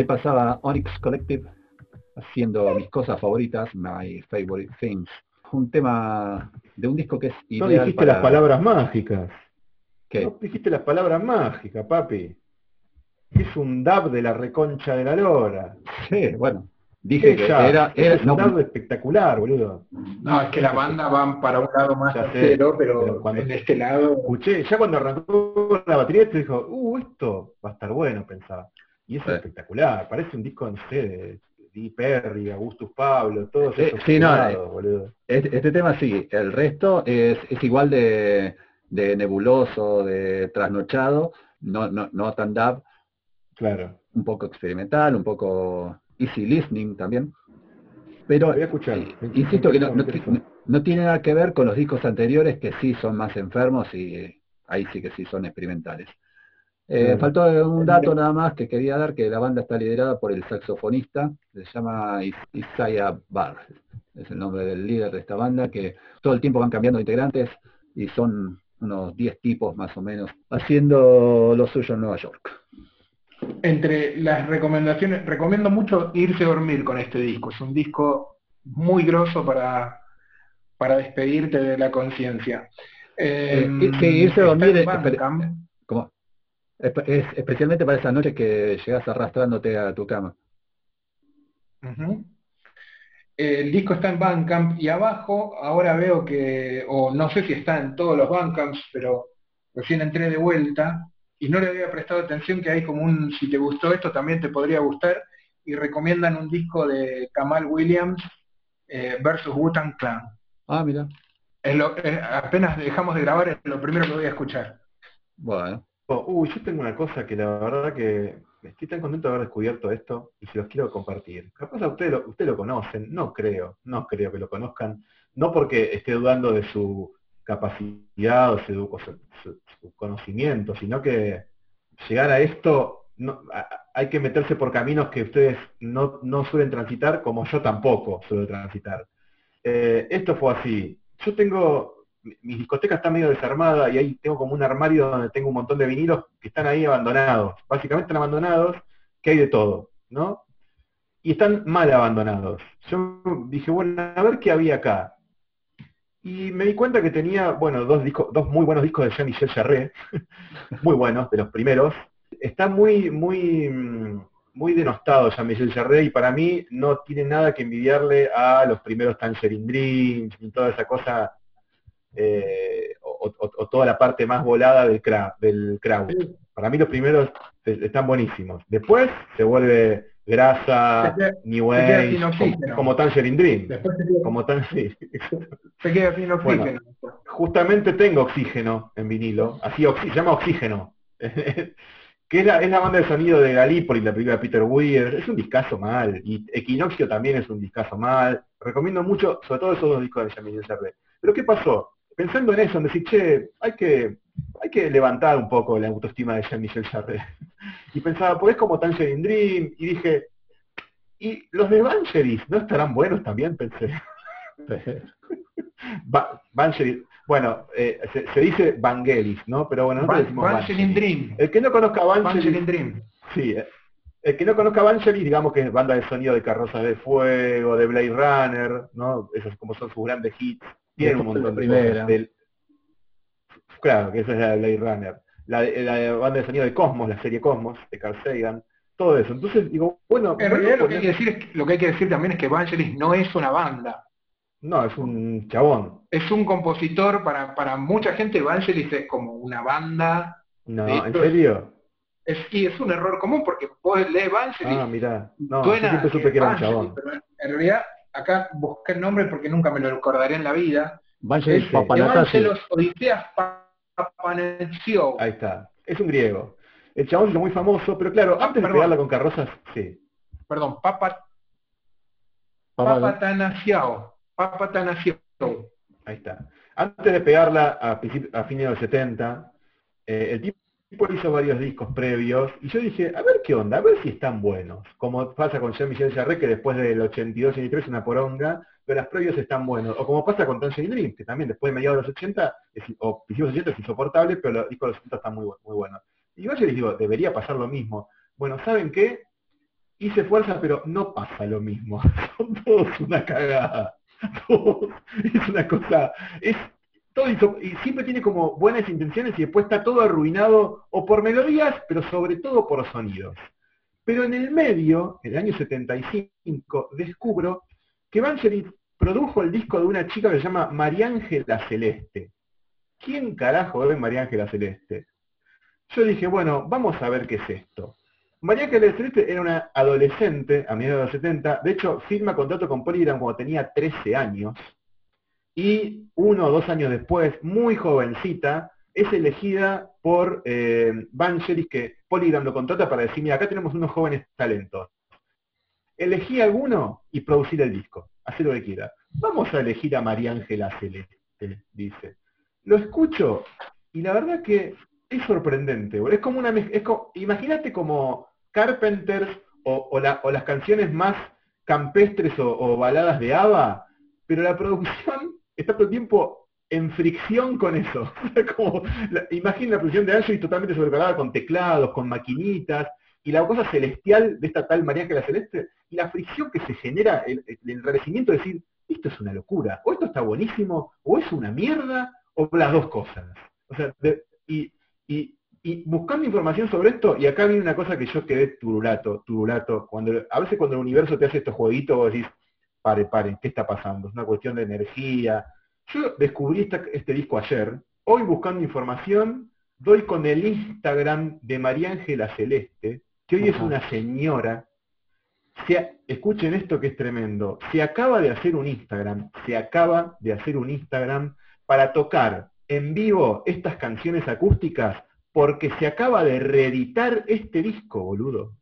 Speaker 4: Ahí pasaba Onyx Collective haciendo mis cosas favoritas, My Favorite Things. Un tema de un disco que es
Speaker 3: No
Speaker 4: ideal
Speaker 3: dijiste
Speaker 4: para...
Speaker 3: las palabras mágicas.
Speaker 4: ¿Qué?
Speaker 3: No dijiste las palabras mágicas, papi. Es un dab de la reconcha de la lora.
Speaker 4: Sí, bueno. Dije que
Speaker 3: Ya,
Speaker 4: era...
Speaker 3: es un
Speaker 4: no,
Speaker 3: dab espectacular, boludo.
Speaker 2: No, es que la banda van para un lado más
Speaker 3: Ya sé,
Speaker 2: acero, pero,
Speaker 3: pero cuando-
Speaker 2: en este lado...
Speaker 3: Escuché, ya cuando arrancó la batería, te dijo, uh, esto va a estar bueno, pensaba. Y es
Speaker 4: Sí.
Speaker 3: espectacular, parece un disco, no sé, de Di Perry, Augustus Pablo, todos
Speaker 4: Sí,
Speaker 3: esos
Speaker 4: sí, no,
Speaker 3: boludo.
Speaker 4: Este, este tema sí, el resto es, es igual de, de nebuloso, de trasnochado, no, no, no tan dub,
Speaker 3: Claro.
Speaker 4: un poco experimental, un poco easy listening también. Pero
Speaker 3: Voy a escuchar.
Speaker 4: eh,
Speaker 3: Me-
Speaker 4: insisto que no, no no tiene nada que ver con los discos anteriores que sí son más enfermos y eh, ahí sí que sí son experimentales. Eh. Faltó un dato nada más que quería dar, que la banda está liderada por el saxofonista, se llama Is- Isaiah Barr, es el nombre del líder de esta banda, que todo el tiempo van cambiando de integrantes y son unos 10 tipos más o menos haciendo lo suyo en Nueva York.
Speaker 2: Entre las recomendaciones, recomiendo mucho irse a dormir con este disco. Es un disco muy grosso para, para despedirte de la conciencia. Eh,
Speaker 4: Eh, sí, irse a dormir, especialmente para esas noches que llegas arrastrándote a tu cama.
Speaker 2: El disco está en Bandcamp y abajo ahora veo que, o no sé si está en todos los Bandcamps, pero recién entré de vuelta y no le había prestado atención que hay como un, si te gustó esto también te podría gustar, y recomiendan un disco de Kamal Williams eh, versus Wu-Tang Clan.
Speaker 4: Ah, mira.
Speaker 2: Es lo- es- apenas dejamos de grabar es lo primero que voy a escuchar.
Speaker 4: Bueno.
Speaker 3: Uy, yo tengo una cosa que la verdad que estoy tan contento de haber descubierto esto y se los quiero compartir. Capaz a ustedes lo, ustedes lo conocen, no creo, no creo que lo conozcan, no porque esté dudando de su capacidad o su, conocimiento, sino que llegar a esto hay que meterse por caminos que ustedes no, no suelen transitar, como yo tampoco suelo transitar. Eh, esto fue así. Yo tengo, mi discoteca está medio desarmada y ahí tengo como un armario donde tengo un montón de vinilos que están ahí abandonados. Básicamente están abandonados, que hay de todo, ¿no? Y están mal abandonados. Yo dije, bueno, a ver qué había acá. Y me di cuenta que tenía, bueno, dos discos, dos muy buenos discos de Jean-Michel Jarre, [laughs] muy buenos, de los primeros. Está muy, muy, mm, muy denostado Jean-Michel Jarre y para mí no tiene nada que envidiarle a los primeros Tangerine Dreams ni toda esa cosa eh, o, o- o toda la parte más volada del crowd, del crowd. Para mí los primeros están buenísimos. Después se vuelve grasa,
Speaker 2: Se queda-
Speaker 3: New Age, como, como Tangerine Dream.
Speaker 2: Después se queda,
Speaker 3: Como tan, [laughs] sí.
Speaker 2: se queda sin
Speaker 3: Bueno.
Speaker 2: oxígeno.
Speaker 3: Justamente tengo oxígeno en vinilo, así se llama Oxígeno. [laughs] que es la, es la banda de sonido de Gallipoli, la película de Peter Weir, es un discazo mal, y Equinoccio también es un discazo mal, recomiendo mucho, sobre todo esos dos discos de Jarre. Pero ¿qué pasó? Pensando en eso, en decir, che, hay que, hay que levantar un poco la autoestima de Jean-Michel Jarre. [laughs] y pensaba, pues es como Tangerine Dream, y dije, ¿y los de Vangelis no estarán buenos también? Pensé. [laughs] Va- Vangelis, bueno, eh, se, se dice Vangelis, ¿no? Pero bueno, nosotros decimos
Speaker 2: Vangelis. Dream.
Speaker 3: El que no conozca Vangelis,
Speaker 2: Vangelis Dream.
Speaker 3: sí, eh, el que no conozca Vangelis, digamos que es banda de sonido de Carrozas de Fuego, de Blade Runner, ¿no? Esos como son sus grandes hits. Tienen un montón de
Speaker 4: primera.
Speaker 3: cosas. Del- claro, que esa es la de Blade Runner. La, de- la de banda de sonido de Cosmos, la serie Cosmos, de Carl Sagan, todo eso. Entonces digo, bueno,
Speaker 2: En realidad lo que, hay que decir es que- lo que hay que decir también es que Vangelis no es una banda.
Speaker 3: no, es un chabón.
Speaker 2: Es un compositor, para, para mucha gente Vangelis es como una banda.
Speaker 3: No, ¿en serio?
Speaker 2: Es, y es un error común porque vos lees Vangelis
Speaker 3: Ah, mirá. No, yo siempre supe que era un chabón.
Speaker 2: pero en realidad acá busqué el nombre porque nunca me lo recordaré en la vida.
Speaker 4: Vangelis
Speaker 2: Es
Speaker 4: Papanatasio.
Speaker 2: Evangelos Odiseas Papanetsio.
Speaker 3: Ahí está. Es un griego. El chabón hizo muy famoso, pero claro,
Speaker 2: Ah,
Speaker 3: antes de pegarla con carrozas, sí.
Speaker 2: Perdón, Papa,
Speaker 4: Papá-
Speaker 2: Papatanasiao. Papatanasiao.
Speaker 3: Ahí está. Antes de pegarla a, a fines de los 70, eh, el tipo hizo varios discos previos y yo dije, a ver qué onda, a ver si están buenos. Como pasa con Jean-Michel Jarre, que después del 82-83 es una poronga, pero las previos están buenos. O como pasa con Tangerine Dream, que también después de mediados de los 80, es- o principios de los 80 es insoportable, pero los discos de los 80 están muy, muy buenos. Y yo les digo, debería pasar lo mismo. Bueno, ¿saben qué? y se esfuerza, pero no pasa lo mismo. [laughs] Son todos una cagada. [laughs] Es una cosa, todo y siempre tiene como buenas intenciones y después está todo arruinado o por melodías, pero sobre todo por sonidos. Pero en el medio, en el año 75, descubro que Vangelis produjo el disco de una chica que se llama María Ángela Celeste. ¿Quién carajo es María Ángela Celeste? Yo dije, bueno, vamos a ver qué es esto. María Ángela Celeste era una adolescente a mediados de los 70, de hecho firma contrato con Polygram cuando tenía 13 años, y uno o dos años después, muy jovencita, es elegida por eh, que Polygram lo contrata para decir, mira, acá tenemos unos jóvenes talentos. Elegí alguno y producir el disco, hacer lo que quiera. Vamos a elegir a María Ángela Celeste, dice. Lo escucho y la verdad que es sorprendente. Es como una co- imagínate como Carpenters o las canciones más campestres o, o baladas de ABBA, pero la producción está todo el tiempo en fricción con eso. [laughs] Como la- imagina la producción de Angie totalmente sobrecargada con teclados, con maquinitas, y la cosa celestial de esta tal María Ángela Celeste, y la fricción que se genera, el, el enrarecimiento de decir, esto es una locura, o esto está buenísimo, o es una mierda, o las dos cosas. O sea, y, y- y buscando información sobre esto, y acá viene una cosa que yo quedé turulato, turulato, cuando, a veces cuando el universo te hace estos jueguitos, vos decís, pare, pare, ¿qué está pasando? Es una cuestión de energía. Yo descubrí esta- este disco ayer, hoy buscando información, doy con el Instagram de María Ángela Celeste, que hoy es una señora, se escuchen esto que es tremendo, se acaba de hacer un Instagram, se acaba de hacer un Instagram para tocar en vivo estas canciones acústicas porque se acaba de reeditar este disco, boludo.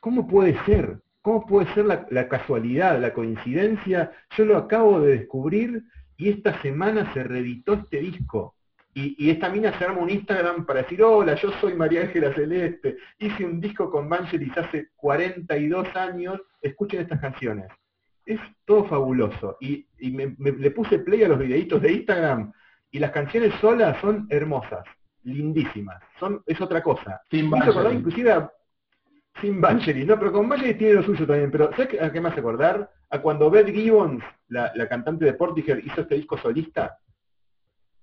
Speaker 3: ¿Cómo puede ser? ¿Cómo puede ser la, la casualidad, la coincidencia? Yo lo acabo de descubrir y esta semana se reeditó este disco. Y, y esta mina se arma un Instagram para decir, hola, yo soy María Ángela Celeste, hice un disco con Vangelis hace 42 años, escuchen estas canciones. Es todo fabuloso. Y, y me, me- le puse play a los videitos de Instagram y las canciones solas son hermosas, lindísimas. Son, es otra cosa.
Speaker 2: Sin
Speaker 3: inclusive a- sin Vangelis, no, pero con Vangelis tiene lo suyo también, pero ¿sabes a qué hace acordar? A cuando Beth Gibbons, la, la cantante de Portishead, hizo este disco solista.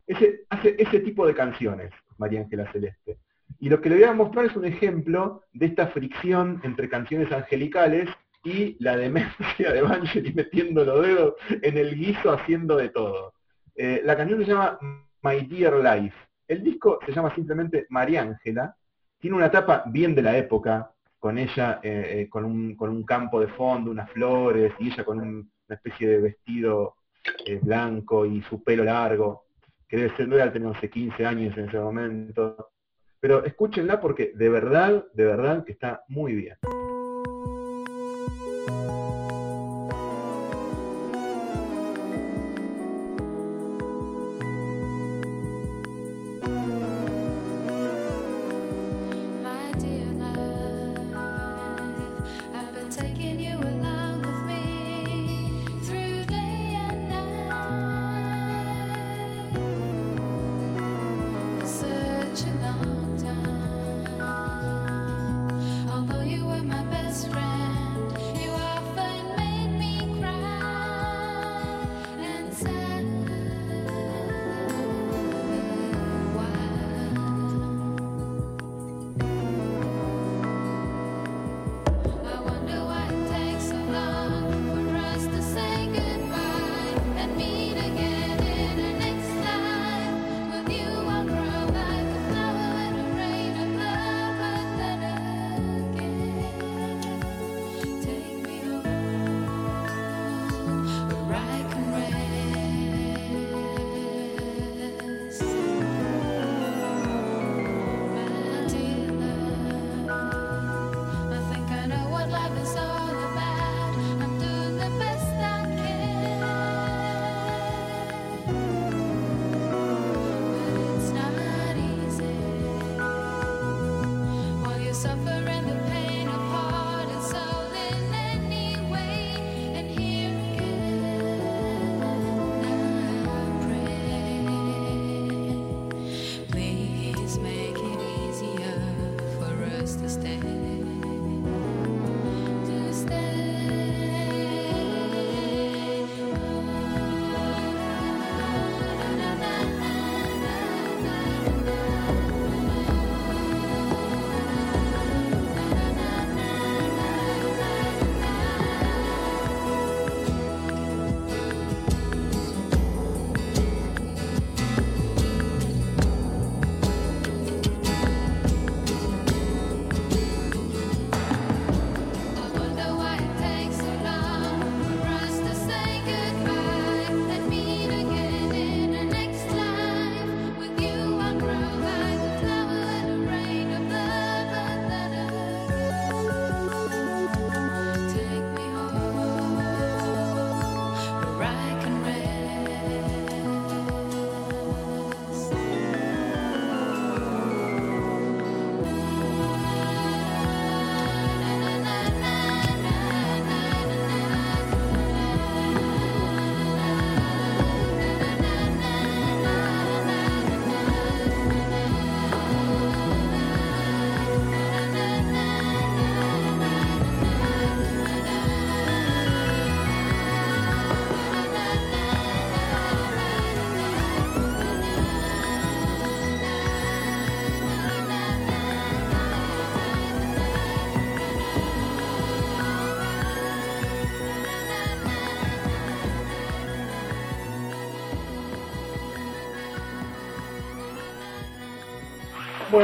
Speaker 3: Ese, hace ese tipo de canciones, María Ángela Celeste. Y lo que le voy a mostrar es un ejemplo de esta fricción entre canciones angelicales y la demencia de Vangelis [laughs] metiendo los dedos en el guiso haciendo de todo. Eh, la canción se llama My Dear Life. El disco se llama simplemente María Ángela. Tiene una tapa bien de la época, con ella eh, eh, con, un, con un campo de fondo, unas flores, y ella con un- una especie de vestido eh, blanco y su pelo largo, que debe ser, no era tener 11, 15 años en ese momento. Pero escúchenla porque de verdad, de verdad que está muy bien.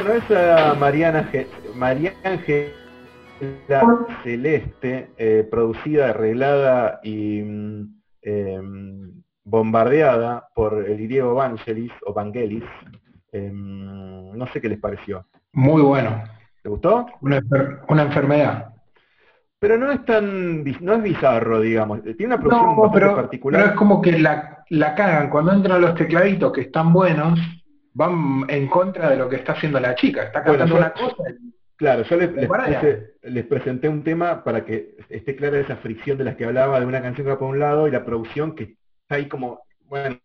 Speaker 3: Bueno, esa Mariana Ge- María Ángela Celeste, eh, producida, arreglada y mm, em, bombardeada por el griego Vangelis o Vangelis. Em, no sé qué les pareció.
Speaker 2: Muy bueno.
Speaker 3: ¿Te gustó?
Speaker 2: Una, enfer- una enfermedad.
Speaker 3: Pero no es tan, no es bizarro, digamos. Tiene una producción
Speaker 2: No, pero,
Speaker 3: particular.
Speaker 2: pero es como que la, la cagan. Cuando entran los tecladitos que están buenos, van en contra de lo que está haciendo la chica. Está
Speaker 3: Bueno,
Speaker 2: cantando
Speaker 3: yo-
Speaker 2: una cosa. y-
Speaker 3: Claro, yo les, les puse- presenté un tema para que esté clara esa fricción de las que hablaba, de una canción que va por un lado y la producción que está ahí como, bueno,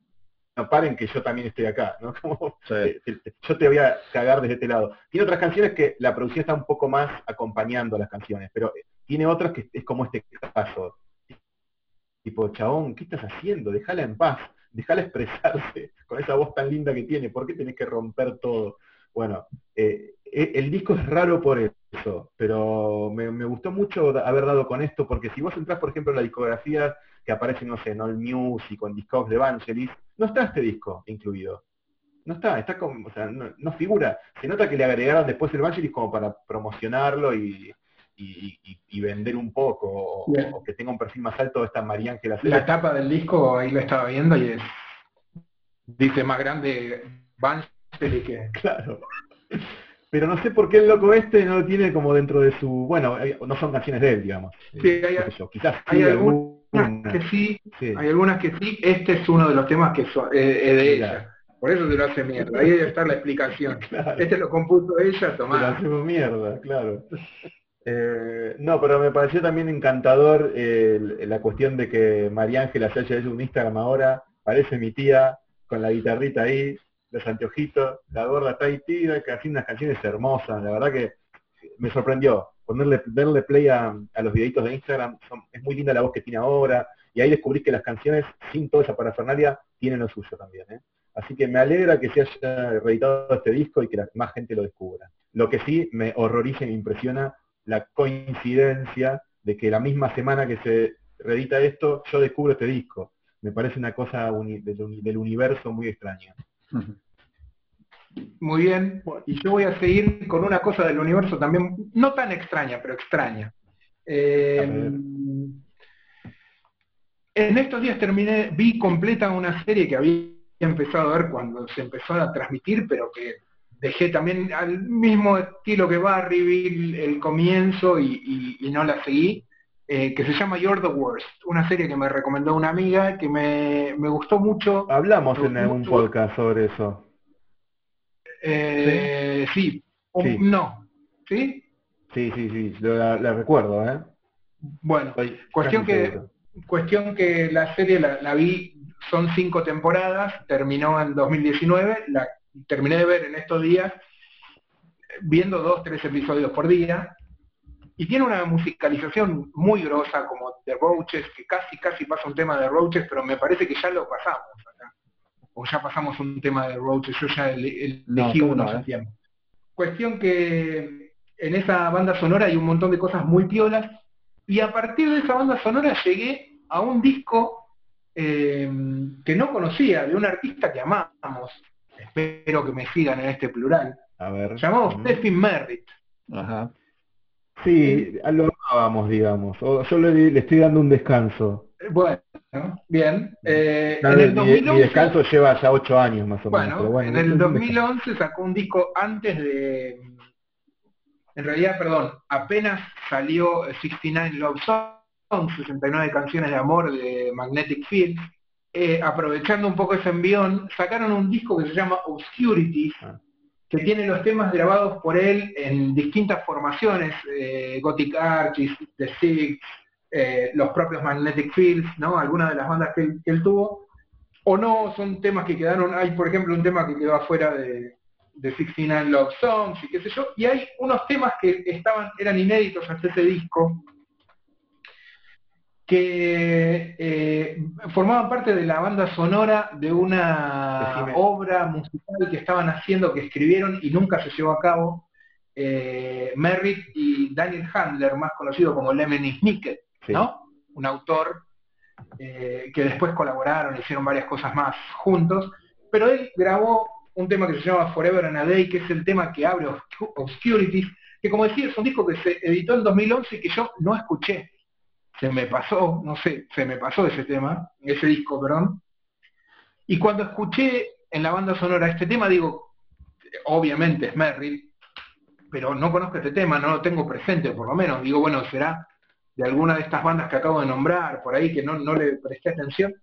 Speaker 3: no paren que yo también estoy acá, ¿no? [laughs] Como, eh, te- yo te voy a cagar desde este lado. Tiene otras canciones que la producción está un poco más acompañando a las canciones, pero tiene otras que es como este caso. Tipo, chabón, ¿qué estás haciendo? Déjala en paz, déjala expresarse con esa voz tan linda que tiene, ¿por qué tenés que romper todo? Bueno, eh, e- el disco es raro por eso, pero me, me gustó mucho haber dado con esto, porque si vos entrás, por ejemplo, en la discografía que aparece, no sé, en All Music o en Discogs de Vangelis, no está este disco incluido. No está, está como, o sea, no, no figura. Se nota que le agregaron después el Vangelis como para promocionarlo y, y- y- y vender un poco, o, que tenga un perfil más alto esta María Ángela
Speaker 2: La tapa del disco, ahí la estaba viendo y es, dice más grande Vangelis que... [laughs]
Speaker 3: Claro. Pero no sé por qué el loco este no lo tiene como dentro de su... Bueno, no son canciones de él, digamos.
Speaker 2: Sí,
Speaker 3: Eh,
Speaker 2: hay-
Speaker 3: sé quizás
Speaker 2: hay
Speaker 3: sí,
Speaker 2: algunas
Speaker 3: alguna.
Speaker 2: que sí,
Speaker 3: Sí.
Speaker 2: hay algunas que sí. Este es uno de los temas que so- eh, es de ella. Por eso se lo hace mierda. Ahí debe estar la explicación. [laughs]
Speaker 3: Claro.
Speaker 2: Este lo compuso ella,
Speaker 3: Se lo hacemos mierda, claro. Eh, no, pero me pareció también encantador eh, la cuestión de que María Ángela se haya hecho un Instagram ahora, parece mi tía, con la guitarrita ahí, los anteojitos, la gorda está ahí tira, que haciendo unas canciones hermosas, la verdad que me sorprendió. Ponerle, darle play a, los videitos de Instagram, es muy linda la voz que tiene ahora, y ahí descubrí que las canciones, sin toda esa parafernalia, tienen lo suyo también. ¿eh? Así que me alegra que se haya reeditado este disco y que la- más gente lo descubra. Lo que sí me horroriza y me impresiona la coincidencia de que la misma semana que se reedita esto, yo descubro este disco. Me parece una cosa uni- del, uni- del universo muy extraña. [laughs]
Speaker 2: Muy bien. Y yo voy a seguir con una cosa del universo también, no tan extraña, pero extraña. Eh, en estos días terminé, vi completa una serie que había empezado a ver cuando se empezó a transmitir, pero que dejé también al mismo estilo que Barry, vi el comienzo y, y- y no la seguí, eh, que se llama You're the Worst, una serie que me recomendó una amiga, que me, me gustó mucho.
Speaker 3: Hablamos en algún
Speaker 2: mucho.
Speaker 3: podcast sobre eso.
Speaker 2: Eh, sí, o-
Speaker 3: Sí.
Speaker 2: no, ¿sí?
Speaker 3: Sí, sí, sí, lo- la, la recuerdo, ¿eh?
Speaker 2: Bueno,
Speaker 3: Estoy
Speaker 2: Cuestión que-
Speaker 3: seguro.
Speaker 2: cuestión que la serie la, la vi, son cinco temporadas, terminó en 2019, la terminé de ver en estos días, viendo dos, tres episodios por día, y tiene una musicalización muy grosa como The Roaches, que casi, casi pasa un tema de Roaches, pero me parece que ya lo pasamos acá. O ya pasamos un tema de Roaches, yo ya ele- ele-
Speaker 4: No,
Speaker 2: elegí
Speaker 4: creo
Speaker 2: uno
Speaker 4: no,
Speaker 2: hace
Speaker 4: ¿eh?
Speaker 2: tiempo. Cuestión que en esa banda sonora hay un montón de cosas muy piolas, y a partir de esa banda sonora llegué a un disco eh, que no conocía, de un artista que amamos, espero que me sigan en este plural,
Speaker 3: A ver.
Speaker 2: llamado
Speaker 3: Mm.
Speaker 2: Steffi Merritt.
Speaker 4: Ajá.
Speaker 3: Sí, lo amábamos, digamos. O yo le, le estoy dando un descanso.
Speaker 2: Eh, Bueno, bien. Eh, en el
Speaker 3: mi,
Speaker 2: 2011,
Speaker 3: mi descanso lleva ya ocho años más o menos.
Speaker 2: bueno,
Speaker 3: pero bueno,
Speaker 2: en el
Speaker 3: un descanso.
Speaker 2: 2011 sacó un disco antes de, en realidad, perdón, apenas salió 69 Love Songs, 69 canciones de amor de Magnetic Field. Eh, aprovechando un poco ese envión, sacaron un disco que se llama Obscurities,
Speaker 3: Ah.
Speaker 2: Que tiene los temas grabados por él en distintas formaciones, eh, Gothic Archies, The Six, eh, los propios Magnetic Fields, ¿no? Algunas de las bandas que él, que él tuvo, o no, son temas que quedaron, hay por ejemplo un tema que quedó afuera de, de 69 Love Songs y qué sé yo, y hay unos temas que estaban, eran inéditos hasta ese disco, que eh, formaban parte de la banda sonora de una
Speaker 3: Decime.
Speaker 2: obra musical que estaban haciendo, que escribieron y nunca se llevó a cabo, eh, Merritt y Daniel Handler, más conocido como Lemony Snicket,
Speaker 3: Sí.
Speaker 2: ¿no? Un autor eh, que después colaboraron, hicieron varias cosas más juntos, pero él grabó un tema que se llama Forever and a Day, que es el tema que abre Obscu- Obscurities, que como decía es un disco que se editó en 2011 y que yo no escuché. Se me pasó, no sé, se me pasó ese tema, ese disco, perdón. Y cuando escuché en la banda sonora este tema, digo, obviamente es Merrill, pero no conozco este tema, no lo tengo presente por lo menos. Digo, bueno, será de alguna de estas bandas que acabo de nombrar, por ahí que no, no le presté atención.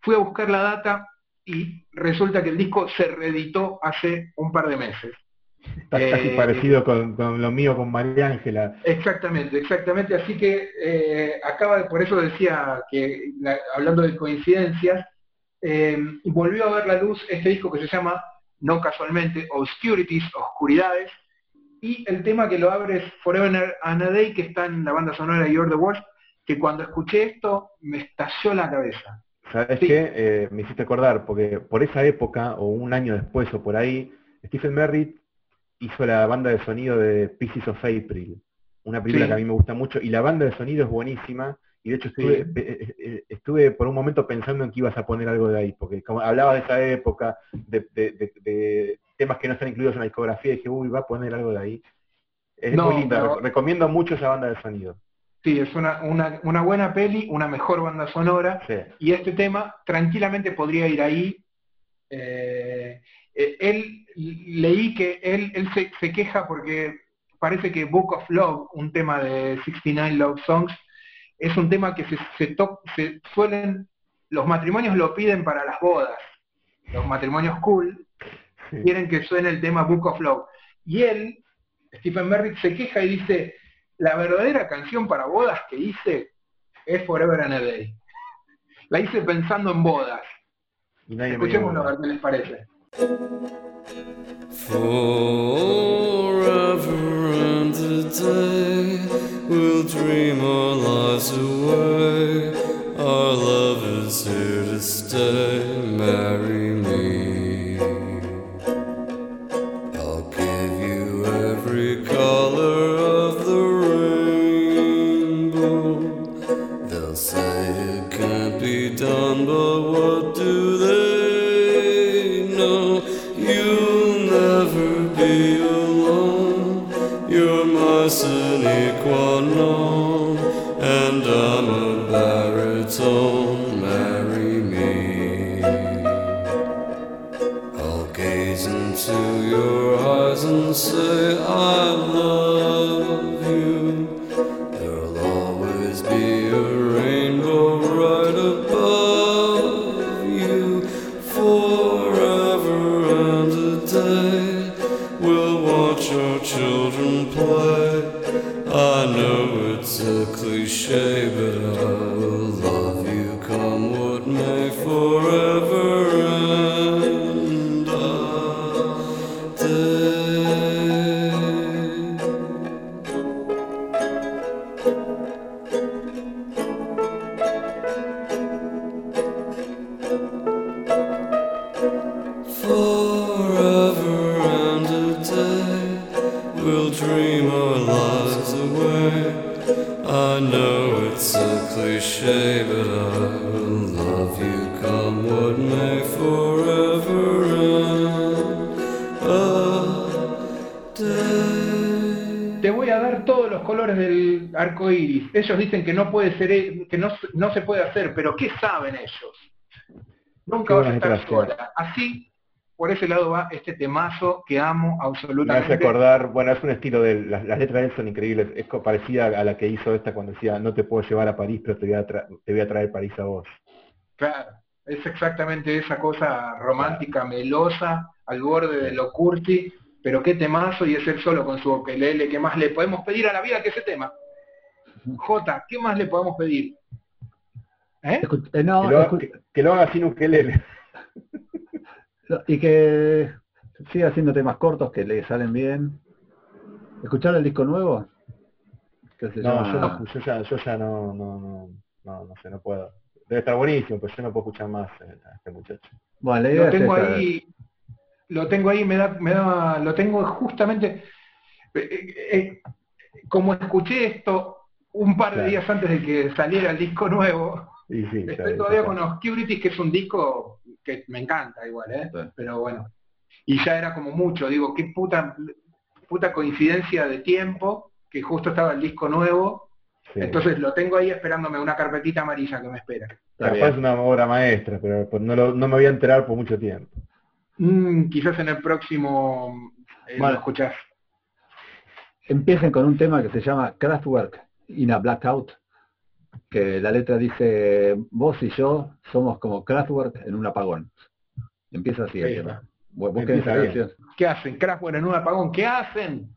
Speaker 2: Fui a buscar la data y resulta que el disco se reeditó hace un par de meses.
Speaker 3: Está casi
Speaker 2: Eh,
Speaker 3: parecido con, con lo mío con María Ángela.
Speaker 2: Exactamente, exactamente. Así que eh, acaba, de- por eso decía que, la- hablando de coincidencias, eh, volvió a ver la luz este disco que se llama, no casualmente, Obscurities, Oscuridades, y el tema que lo abre es Forever and a Day, que está en la banda sonora de You're the World, que cuando escuché esto me estalló la cabeza.
Speaker 3: ¿Sabes
Speaker 2: Sí.
Speaker 3: qué? Me hiciste acordar, porque por esa época, o un año después, o por ahí, Stephen Merritt hizo la banda de sonido de Pieces of April, una película
Speaker 2: Sí.
Speaker 3: que a mí me gusta mucho, y la banda de sonido es buenísima, y de hecho estuve,
Speaker 2: Sí.
Speaker 3: pe- eh, eh, estuve por un momento pensando en que ibas a poner algo de ahí, porque como hablabas de esa época, de, de- de- de temas que no están incluidos en la discografía, y dije, uy, va a poner algo de ahí. Es
Speaker 2: No,
Speaker 3: muy linda,
Speaker 2: pero-
Speaker 3: recomiendo mucho esa banda de sonido.
Speaker 2: Sí, es una, una, una buena peli, una mejor banda sonora,
Speaker 3: Sí.
Speaker 2: y este tema tranquilamente podría ir ahí. Eh, eh, él leí que él, él se, se queja porque parece que Book of Love, un tema de 69 Love Songs, es un tema que se, se, to- se suelen, los matrimonios lo piden para las bodas, los matrimonios cool,
Speaker 3: Sí.
Speaker 2: quieren que suene el tema Book of Love. Y él, Stephen Merritt, se queja y dice, la verdadera canción para bodas que hice es Forever and a Day. [laughs] La hice pensando en bodas.
Speaker 3: Dio
Speaker 2: ver qué les parece.
Speaker 6: Forever and a day we'll dream our lives away. Our love is here to stay.
Speaker 2: Sensiz Ellos dicen que no puede ser, e- que no, se- no se puede hacer, pero ¿qué saben ellos? Nunca vas a estar sola. Así, por ese lado va este temazo que amo
Speaker 3: Me hace
Speaker 2: absolutamente.
Speaker 3: acordar, bueno, es un estilo de, las, las letras de él son increíbles, es parecida a la que hizo esta cuando decía, no te puedo llevar a París, pero te voy a, tra- te voy a traer París a vos.
Speaker 2: Claro, es exactamente esa cosa romántica, melosa, al borde de lo cursi, pero qué temazo y es él solo con su ukelele, ¿qué más le podemos pedir a la vida que ese tema? Jota, ¿qué más le podemos pedir? ¿Eh?
Speaker 4: Eh, no,
Speaker 3: que, lo, que- que lo haga sin ukelele.
Speaker 4: y que siga haciendo temas cortos que le salen bien. ¿Escuchar el disco nuevo? Que se
Speaker 3: No,
Speaker 4: llama-
Speaker 3: yo, no, yo ya, yo ya no, no, no, no, no sé, no puedo. Debe estar buenísimo, pero yo no puedo escuchar más a este muchacho.
Speaker 4: Bueno, la idea
Speaker 2: Lo
Speaker 4: es
Speaker 2: tengo
Speaker 4: esa.
Speaker 2: ahí, lo tengo ahí, me da, me da, lo tengo justamente, eh, eh, como escuché esto un par de
Speaker 3: Claro.
Speaker 2: días antes de que saliera el disco nuevo,
Speaker 3: sí,
Speaker 2: Estoy
Speaker 3: ya-
Speaker 2: todavía
Speaker 3: ya
Speaker 2: con. Obscurities, que es un disco que me encanta igual, ¿eh?
Speaker 4: Sí.
Speaker 2: Pero bueno. y ya era como mucho, digo, qué puta, puta coincidencia de tiempo, que justo estaba el disco nuevo,
Speaker 3: Sí.
Speaker 2: entonces lo tengo ahí esperándome una carpetita amarilla que me espera.
Speaker 3: Capaz es una obra maestra, pero pues no, lo- no me voy a enterar por mucho tiempo.
Speaker 2: Mm, quizás en el próximo eh,
Speaker 4: Bueno.
Speaker 2: lo escuchás.
Speaker 4: Empiecen con un tema que se llama Kraftwerk in a Blackout, que la letra dice, vos y yo somos como Kraftwerk en un apagón. Empieza así
Speaker 3: bien.
Speaker 4: canción.
Speaker 2: ¿Qué hacen? Kraftwerk en un apagón, ¿qué hacen?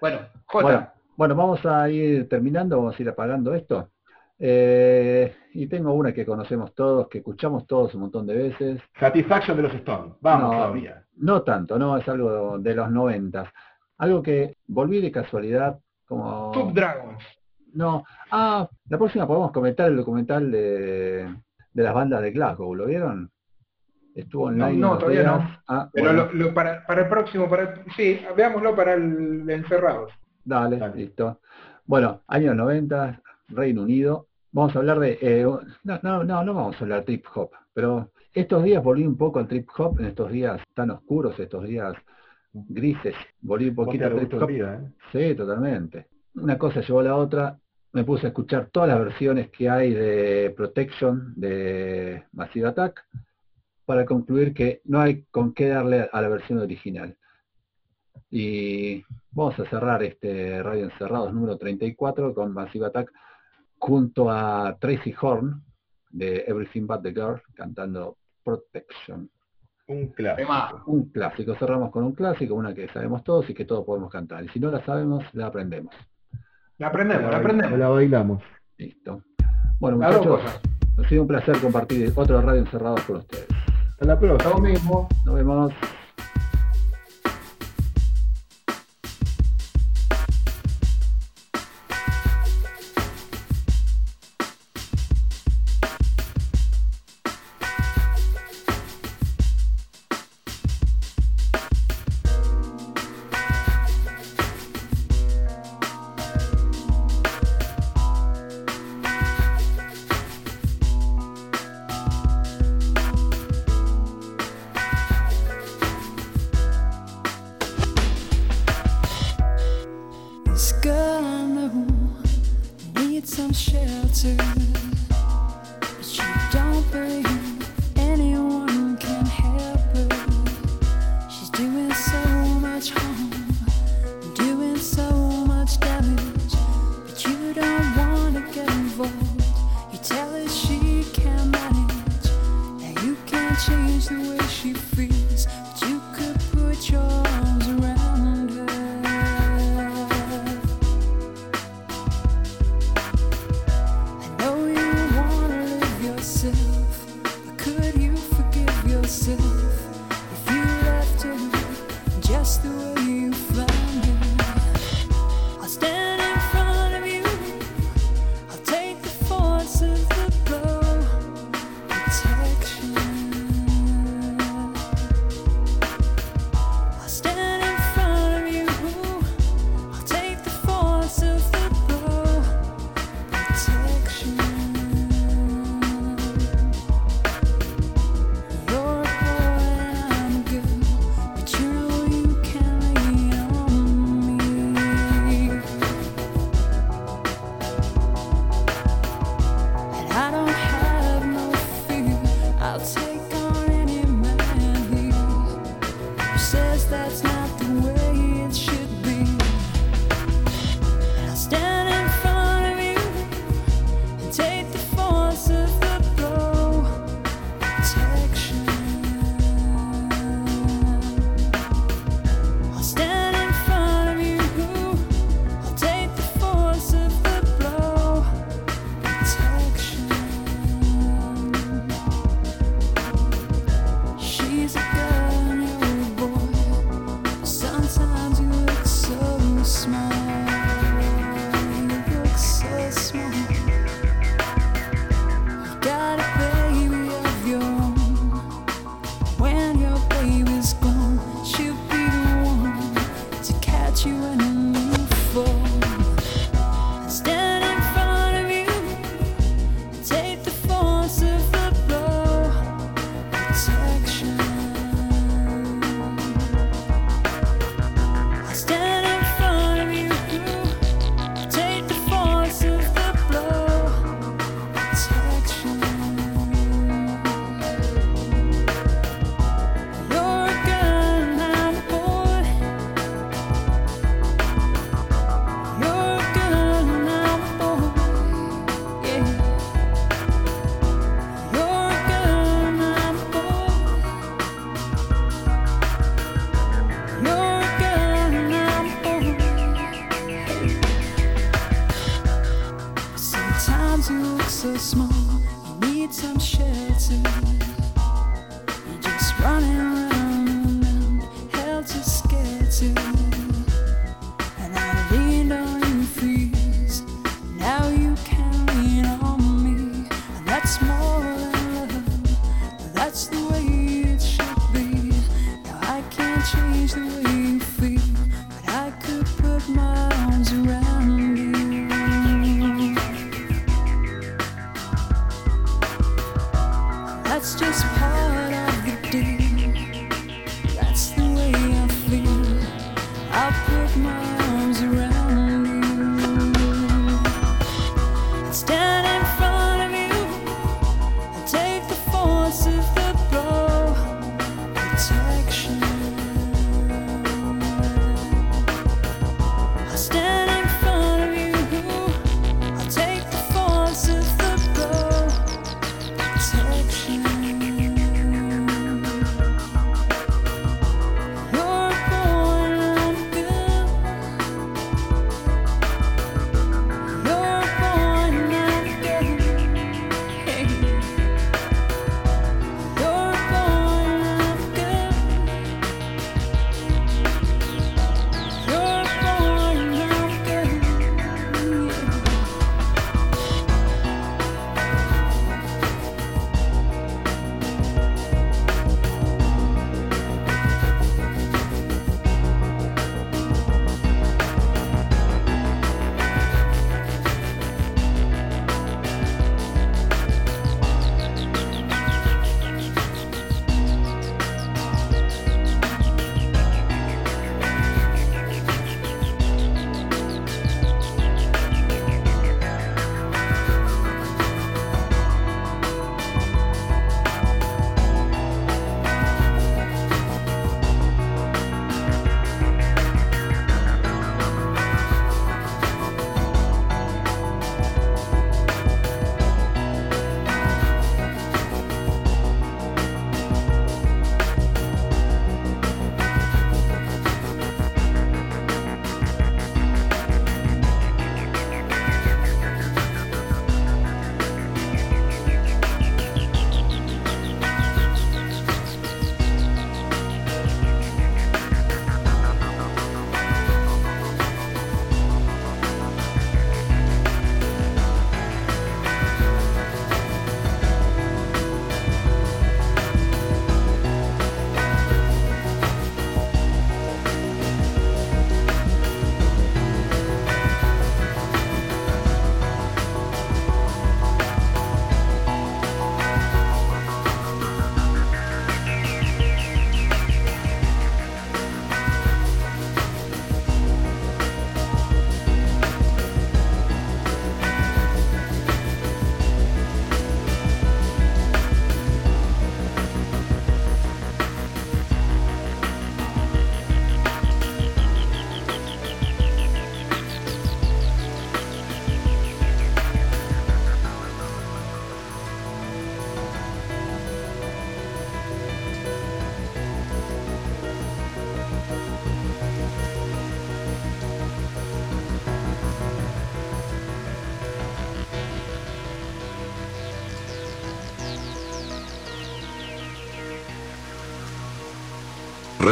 Speaker 2: Bueno, Jota,
Speaker 4: Bueno, bueno, vamos a ir terminando, vamos a ir apagando esto. Eh, y tengo una que conocemos todos, que escuchamos todos un montón de veces.
Speaker 3: Satisfaction de los Stones. Vamos
Speaker 4: No,
Speaker 3: todavía.
Speaker 4: No tanto, no, es algo de los noventas. Algo que volví de casualidad, como...
Speaker 2: Tube Dragons.
Speaker 4: No, ah, la próxima podemos comentar el documental de, de las bandas de Glasgow, ¿lo vieron? Estuvo online.
Speaker 2: no, todavía
Speaker 4: días.
Speaker 2: no.
Speaker 4: Ah,
Speaker 2: Pero
Speaker 4: bueno,
Speaker 2: lo- lo- para, para el próximo, para el- sí, veámoslo para el de Encerrados.
Speaker 4: dale,
Speaker 3: Dale.
Speaker 4: listo. Bueno, años 90, Reino Unido. Vamos a hablar de... eh, no, no, no, no vamos a hablar trip hop, pero estos días volví un poco al trip hop, en estos días tan oscuros, estos días grises, volví un poquito al trip hop.
Speaker 3: vida, ¿eh?
Speaker 4: Sí, totalmente. Una cosa llevó a la otra. Me puse a escuchar todas las versiones que hay de Protection de Massive Attack para concluir que no hay con qué darle a la versión original. Y vamos a cerrar este Radio Encerrados número 34 con Massive Attack junto a Tracy Horn de Everything But the Girl cantando Protection.
Speaker 3: Un clásico.
Speaker 4: Un clásico, cerramos con un clásico, una que sabemos todos y que todos podemos cantar. Y si no la sabemos, la aprendemos.
Speaker 2: La aprendemos, la
Speaker 3: La
Speaker 2: aprendemos.
Speaker 3: bailamos.
Speaker 4: Listo. Bueno, muchachos,
Speaker 2: cosas.
Speaker 4: ha sido un placer compartir otro radio encerrados con ustedes.
Speaker 3: Hasta la próxima.
Speaker 2: Lo mismo.
Speaker 4: Nos vemos.